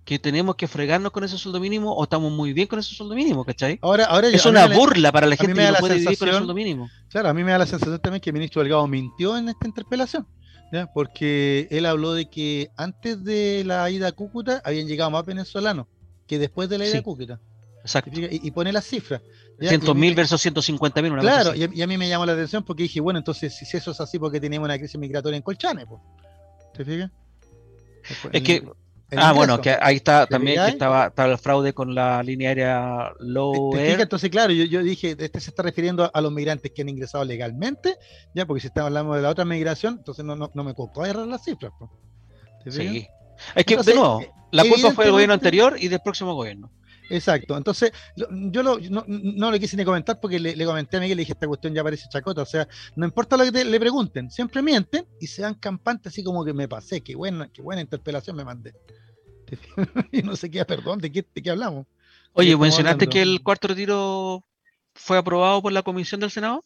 que tenemos que fregarnos con ese sueldo mínimo o estamos muy bien con ese sueldo mínimo, ¿cachai? Ahora, ahora es una burla para la gente que no puede vivir con el sueldo mínimo. Claro, a mí me da la sensación también que el ministro Delgado mintió en esta interpelación. porque él habló de que antes de la ida a Cúcuta habían llegado más venezolanos que después de la ida a Cúcuta. Exacto. Y, pone las cifras. 100.000 versus 150.000. Claro, y a, mí me llamó la atención porque dije, bueno, entonces si eso es así, porque tenemos una crisis migratoria en Colchane? ¿Te fijas? Es que. Ah, bueno, que ahí está también que estaba, estaba, el fraude con la línea aérea Low Air. entonces, claro, yo, yo, dije, este se está refiriendo a, los migrantes que han ingresado legalmente, ya, porque si estamos hablando de la otra migración, entonces no, no, no me costó errar las cifras. sí. Es que, de nuevo, la culpa fue del gobierno anterior y del próximo gobierno. Exacto. Entonces, yo lo, no, no, le quise ni comentar porque le, comenté a Miguel y le dije, esta cuestión ya parece chacota. O sea, no importa lo que le pregunten, siempre mienten y se dan campantes así como que me pasé, qué buena, qué buena interpelación me mandé. <laughs> y no sé qué, perdón, ¿de qué, de qué hablamos? Oye, mencionaste que el cuarto retiro fue aprobado por la comisión del Senado.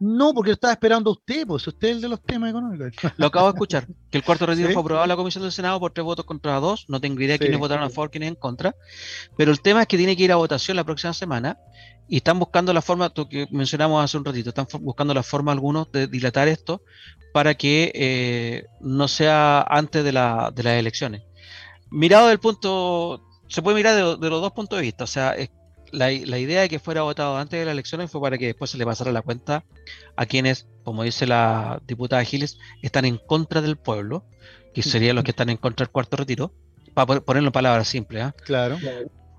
No, porque estaba esperando a usted, pues usted es el de los temas económicos. Lo acabo de escuchar, que el cuarto retiro <laughs> fue aprobado en la Comisión del Senado por tres votos contra dos. No tengo idea de quiénes votaron a favor, quiénes en contra. Pero el tema es que tiene que ir a votación la próxima semana y están buscando la forma, que mencionamos hace un ratito, están buscando la forma algunos de dilatar esto para que eh, no sea antes de, la, de las elecciones. Mirado del punto, se puede mirar de, de los dos puntos de vista, o sea, es la, idea de que fuera votado antes de las elecciones fue para que después se le pasara la cuenta a quienes, como dice la diputada Giles, están en contra del pueblo, que serían los que están en contra del cuarto retiro, para ponerlo en palabras simples. ¿ah? Claro.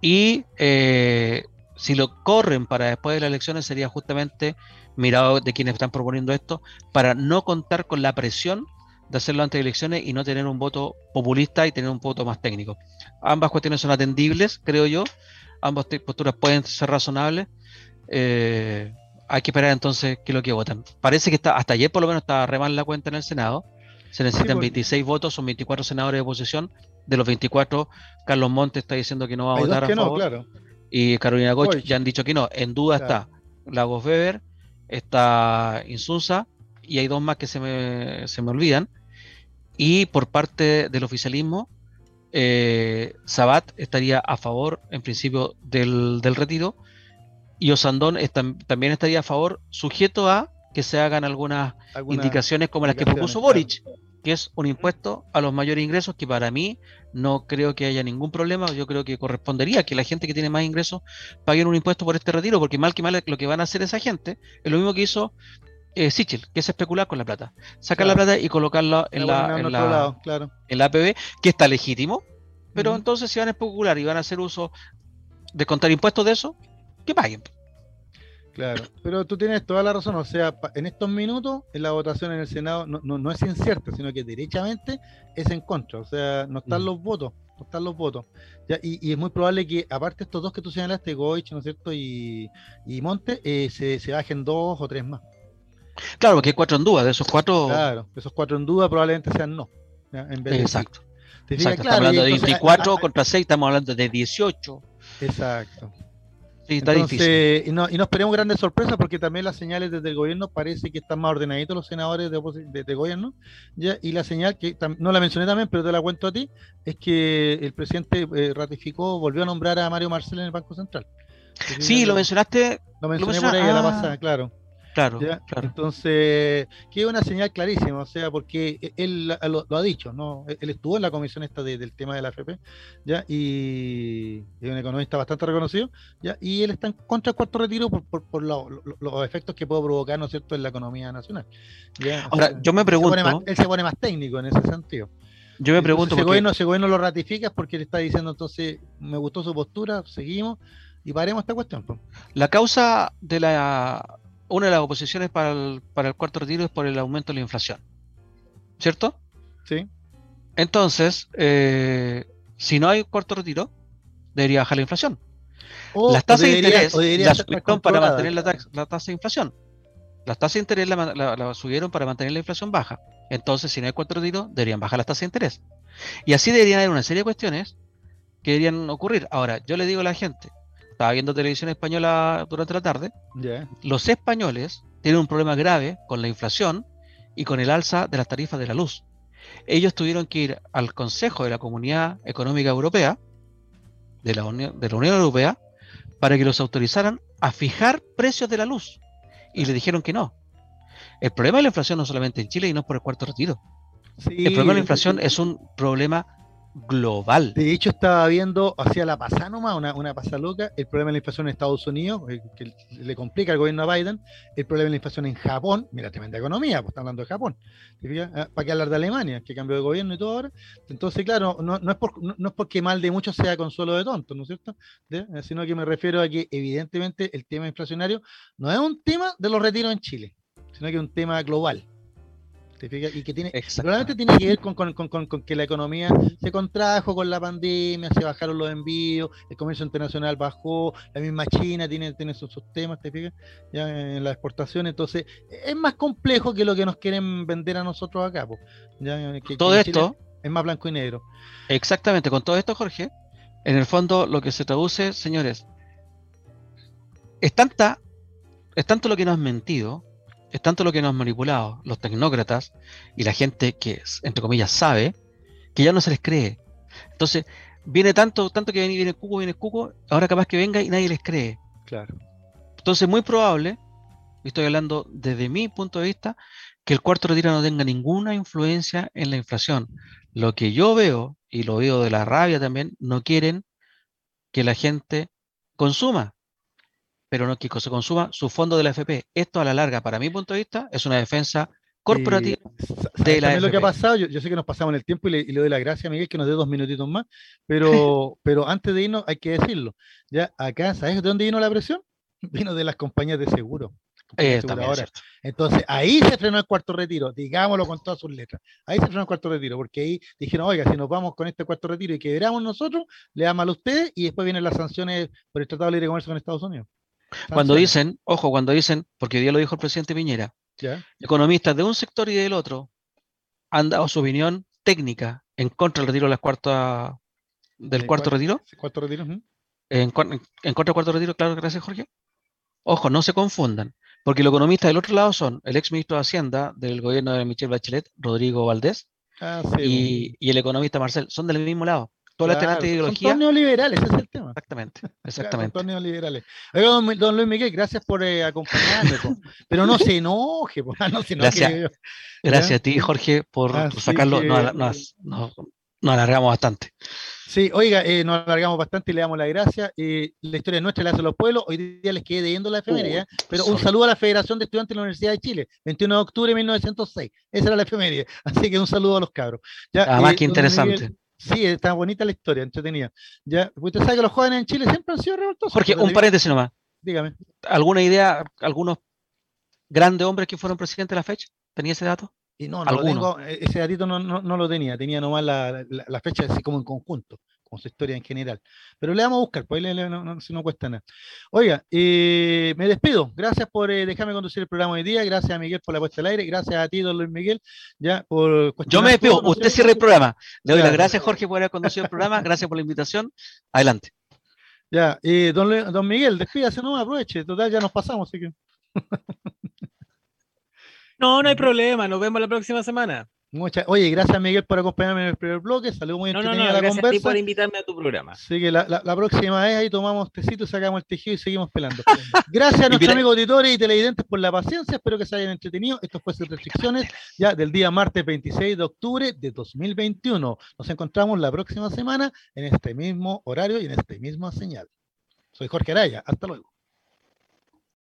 Y eh, si lo corren para después de las elecciones sería justamente mirado de quienes están proponiendo esto, para no contar con la presión de hacerlo antes de elecciones y no tener un voto populista y tener un voto más técnico. Ambas cuestiones son atendibles, creo yo, ambas posturas pueden ser razonables. Eh, hay que esperar entonces qué es lo que votan. Parece que está, hasta ayer por lo menos estaba re mal la cuenta en el Senado. Se necesitan 26 votos, son 24 senadores de oposición. De los 24, Carlos Montes está diciendo que no va a votar a favor. Y Carolina Goch ya han dicho que no. En duda está Lagos Weber, está Insunza y hay dos más que se me, se me olvidan. Y por parte del oficialismo, eh, Sabat estaría a favor, en principio, del, retiro, y Osandón también estaría a favor, sujeto a que se hagan algunas, indicaciones como las que propuso Boric, que es un impuesto a los mayores ingresos, que para mí no creo que haya ningún problema, yo creo que correspondería que la gente que tiene más ingresos paguen un impuesto por este retiro, porque mal que mal lo que van a hacer esa gente es lo mismo que hizo eh, Sichel, que es especular con la plata. Sacar la plata y colocarla en la, en, la, en la APB, que está legítimo, pero entonces si van a especular y van a hacer uso de contar impuestos de eso, que paguen. Claro, pero tú tienes toda la razón, o sea, en estos minutos en la votación en el Senado no, no, es incierta, sino que derechamente es en contra, o sea, no están los votos, no están los votos. y, es muy probable que, aparte de estos dos que tú señalaste, Goich, ¿no es cierto? Y, y Monte, eh, se, se bajen dos o tres más. Claro, porque hay cuatro en duda, de esos cuatro. Claro, esos cuatro en duda probablemente sean no. En vez Exacto. estamos hablando de 24 contra 6, estamos hablando de 18. Exacto. Sí, está difícil. Y no, y no esperemos grandes sorpresas porque también las señales desde el gobierno parece que están más ordenaditos los senadores de, de, gobierno. ¿ya? Y la señal, que no la mencioné también, pero te la cuento a ti, es que el presidente eh, ratificó, volvió a nombrar a Mario Marcel en el Banco Central. Sí, lo mencionaste. Lo mencioné por ahí a la ah. pasada, claro. Claro, Entonces, que es una señal clarísima, o sea, porque e, él lo, ha dicho, ¿no? E, él estuvo en la comisión esta del tema de la AFP, ¿ya? Y es un economista bastante reconocido, ¿ya? Y él está en contra del cuarto retiro por, los efectos que puede provocar, ¿no es cierto?, en la economía nacional. Ahora, yo me pregunto... Él se, pone más técnico en ese sentido. Yo me pregunto... Si ese, gobierno, lo ratifica es porque le está diciendo, entonces, me gustó su postura, seguimos y paremos esta cuestión. La causa de la una de las oposiciones para el, para el cuarto retiro es por el aumento de la inflación. ¿Cierto? Sí. Entonces, eh, si no hay cuarto retiro, debería bajar la inflación. las tasas de interés las subieron para mantener la, tasa de inflación. Las tasas de interés la, subieron para mantener la inflación baja. Entonces, si no hay cuarto retiro, deberían bajar las tasas de interés. Y así deberían haber una serie de cuestiones que deberían ocurrir. Ahora, yo le digo a la gente, estaba viendo televisión española durante la tarde, los españoles tienen un problema grave con la inflación y con el alza de las tarifas de la luz. Ellos tuvieron que ir al Consejo de la Comunidad Económica Europea, de la, Unión, de la Unión Europea, para que los autorizaran a fijar precios de la luz. Y le dijeron que no. El problema de la inflación no solamente en Chile y no por el cuarto retiro. el problema de la inflación es un problema global. De hecho, estaba viendo hacia la pasada nomás, una, una pasada loca, el problema de la inflación en Estados Unidos, eh, que le complica al gobierno a Biden, el problema de la inflación en Japón, mira, tremenda economía, pues está hablando de Japón. Ah, ¿Para qué hablar de Alemania, que cambió de gobierno y todo ahora? Entonces, claro, no, es por, no, es porque mal de muchos sea consuelo de tontos, ¿no es cierto? Eh, sino que me refiero a que, evidentemente, el tema inflacionario no es un tema de los retiros en Chile, sino que es un tema global. Y que tiene, probablemente tiene que ver con, que la economía se contrajo con la pandemia, se bajaron los envíos, el comercio internacional bajó, la misma China tiene, tiene sus, temas, ¿te fijas? Ya en la exportación, entonces es más complejo que lo que nos quieren vender a nosotros acá. todo esto es más blanco y negro. Exactamente, con todo esto, Jorge, en el fondo lo que se traduce, señores, es tanta, es tanto lo que nos han mentido, es tanto lo que nos han manipulado los tecnócratas y la gente que, entre comillas, sabe, que ya no se les cree. Entonces, viene tanto, tanto que viene, viene Cuco, viene Cuco, ahora capaz que venga y nadie les cree. Claro. Entonces, muy probable, estoy hablando desde mi punto de vista, que el cuarto retiro no tenga ninguna influencia en la inflación. Lo que yo veo, y lo veo de la rabia también, no quieren que la gente consuma pero no que se consuma su fondo de la FP. Esto a la larga, para mi punto de vista, es una defensa corporativa de la lo que ha pasado? Yo, sé que nos pasamos en el tiempo y le, doy la gracia a Miguel que nos dé dos minutitos más, pero, <laughs> pero antes de irnos hay que decirlo. Ya acá, ¿sabes de dónde vino la presión? <laughs> Vino de las compañías de seguro. Entonces ahí se frenó el cuarto retiro, digámoslo con todas sus letras. Ahí se frenó el cuarto retiro, porque ahí dijeron, oiga, si nos vamos con este cuarto retiro y quebramos nosotros, le da mal a ustedes y después vienen las sanciones por el Tratado de Libre Comercio con Estados Unidos. Cuando dicen, ojo, cuando dicen, porque hoy día lo dijo el presidente Piñera, economistas de un sector y del otro han dado su opinión técnica en contra del retiro de las cuartas del cuarto retiro. Cuarto retiro en, contra del cuarto retiro, claro, gracias Jorge. Ojo, no se confundan, porque los economistas del otro lado son el ex ministro de Hacienda del gobierno de Michelle Bachelet, Rodrigo Valdés, ah, y, y, el economista Marcel, son del mismo lado toda la ideología. Son neoliberales, ese es el tema. Exactamente, exactamente. son neoliberales. don, Luis Miguel, gracias por eh, acompañarme, pero no se enoje, <laughs> no se enoje. Gracias, gracias a ti, Jorge, por, sacarlo. Nos, alargamos bastante. Sí, oiga, eh, nos alargamos bastante y le damos las gracias. Eh, la historia nuestra la hacen los pueblos. Hoy día les quedé debiendo la efeméride, pero un saludo a la Federación de Estudiantes de la Universidad de Chile, 21 de octubre de 1906. Esa era la efeméride. Así que un saludo a los cabros. Ya, Además, qué interesante. Sí, está bonita la historia, entretenida. Ya, usted sabe que los jóvenes en Chile siempre han sido revoltosos. Jorge, un paréntesis nomás. Dígame. ¿Alguna idea, algunos grandes hombres que fueron presidentes de la fecha? ¿Tenía ese dato? Y no, no tengo, e-, ese datito no, no, lo tenía, tenía nomás la, la fecha así como en conjunto con su historia en general. Pero le vamos a buscar, pues no, si no cuesta nada. Oiga, eh, me despido. Gracias por eh, dejarme conducir el programa hoy día. Gracias a Miguel por la puesta al aire. Gracias a ti, don Luis Miguel, ya por Yo me despido. Usted cierra el programa. Le doy las gracias, Jorge, por haber conducido el programa. Gracias por la invitación. Adelante. Ya, eh, don, don Miguel, despídase, no aproveche. Total, ya nos pasamos, así que. no, no hay <laughs> problema. Nos vemos la próxima semana. Oye, gracias Miguel por acompañarme en el primer bloque. Saludos muy no, no, no, la gracias A ti por invitarme a tu programa. Así que la, próxima vez ahí tomamos tecito, sacamos el tejido y seguimos pelando. <laughs> Gracias a nuestros amigos auditores y televidentes por la paciencia. Espero que se hayan entretenido. Esto fue Sin Restricciones ya del día martes 26 de octubre de 2021. Nos encontramos la próxima semana en este mismo horario y en esta misma señal. Soy Jorge Araya. Hasta luego.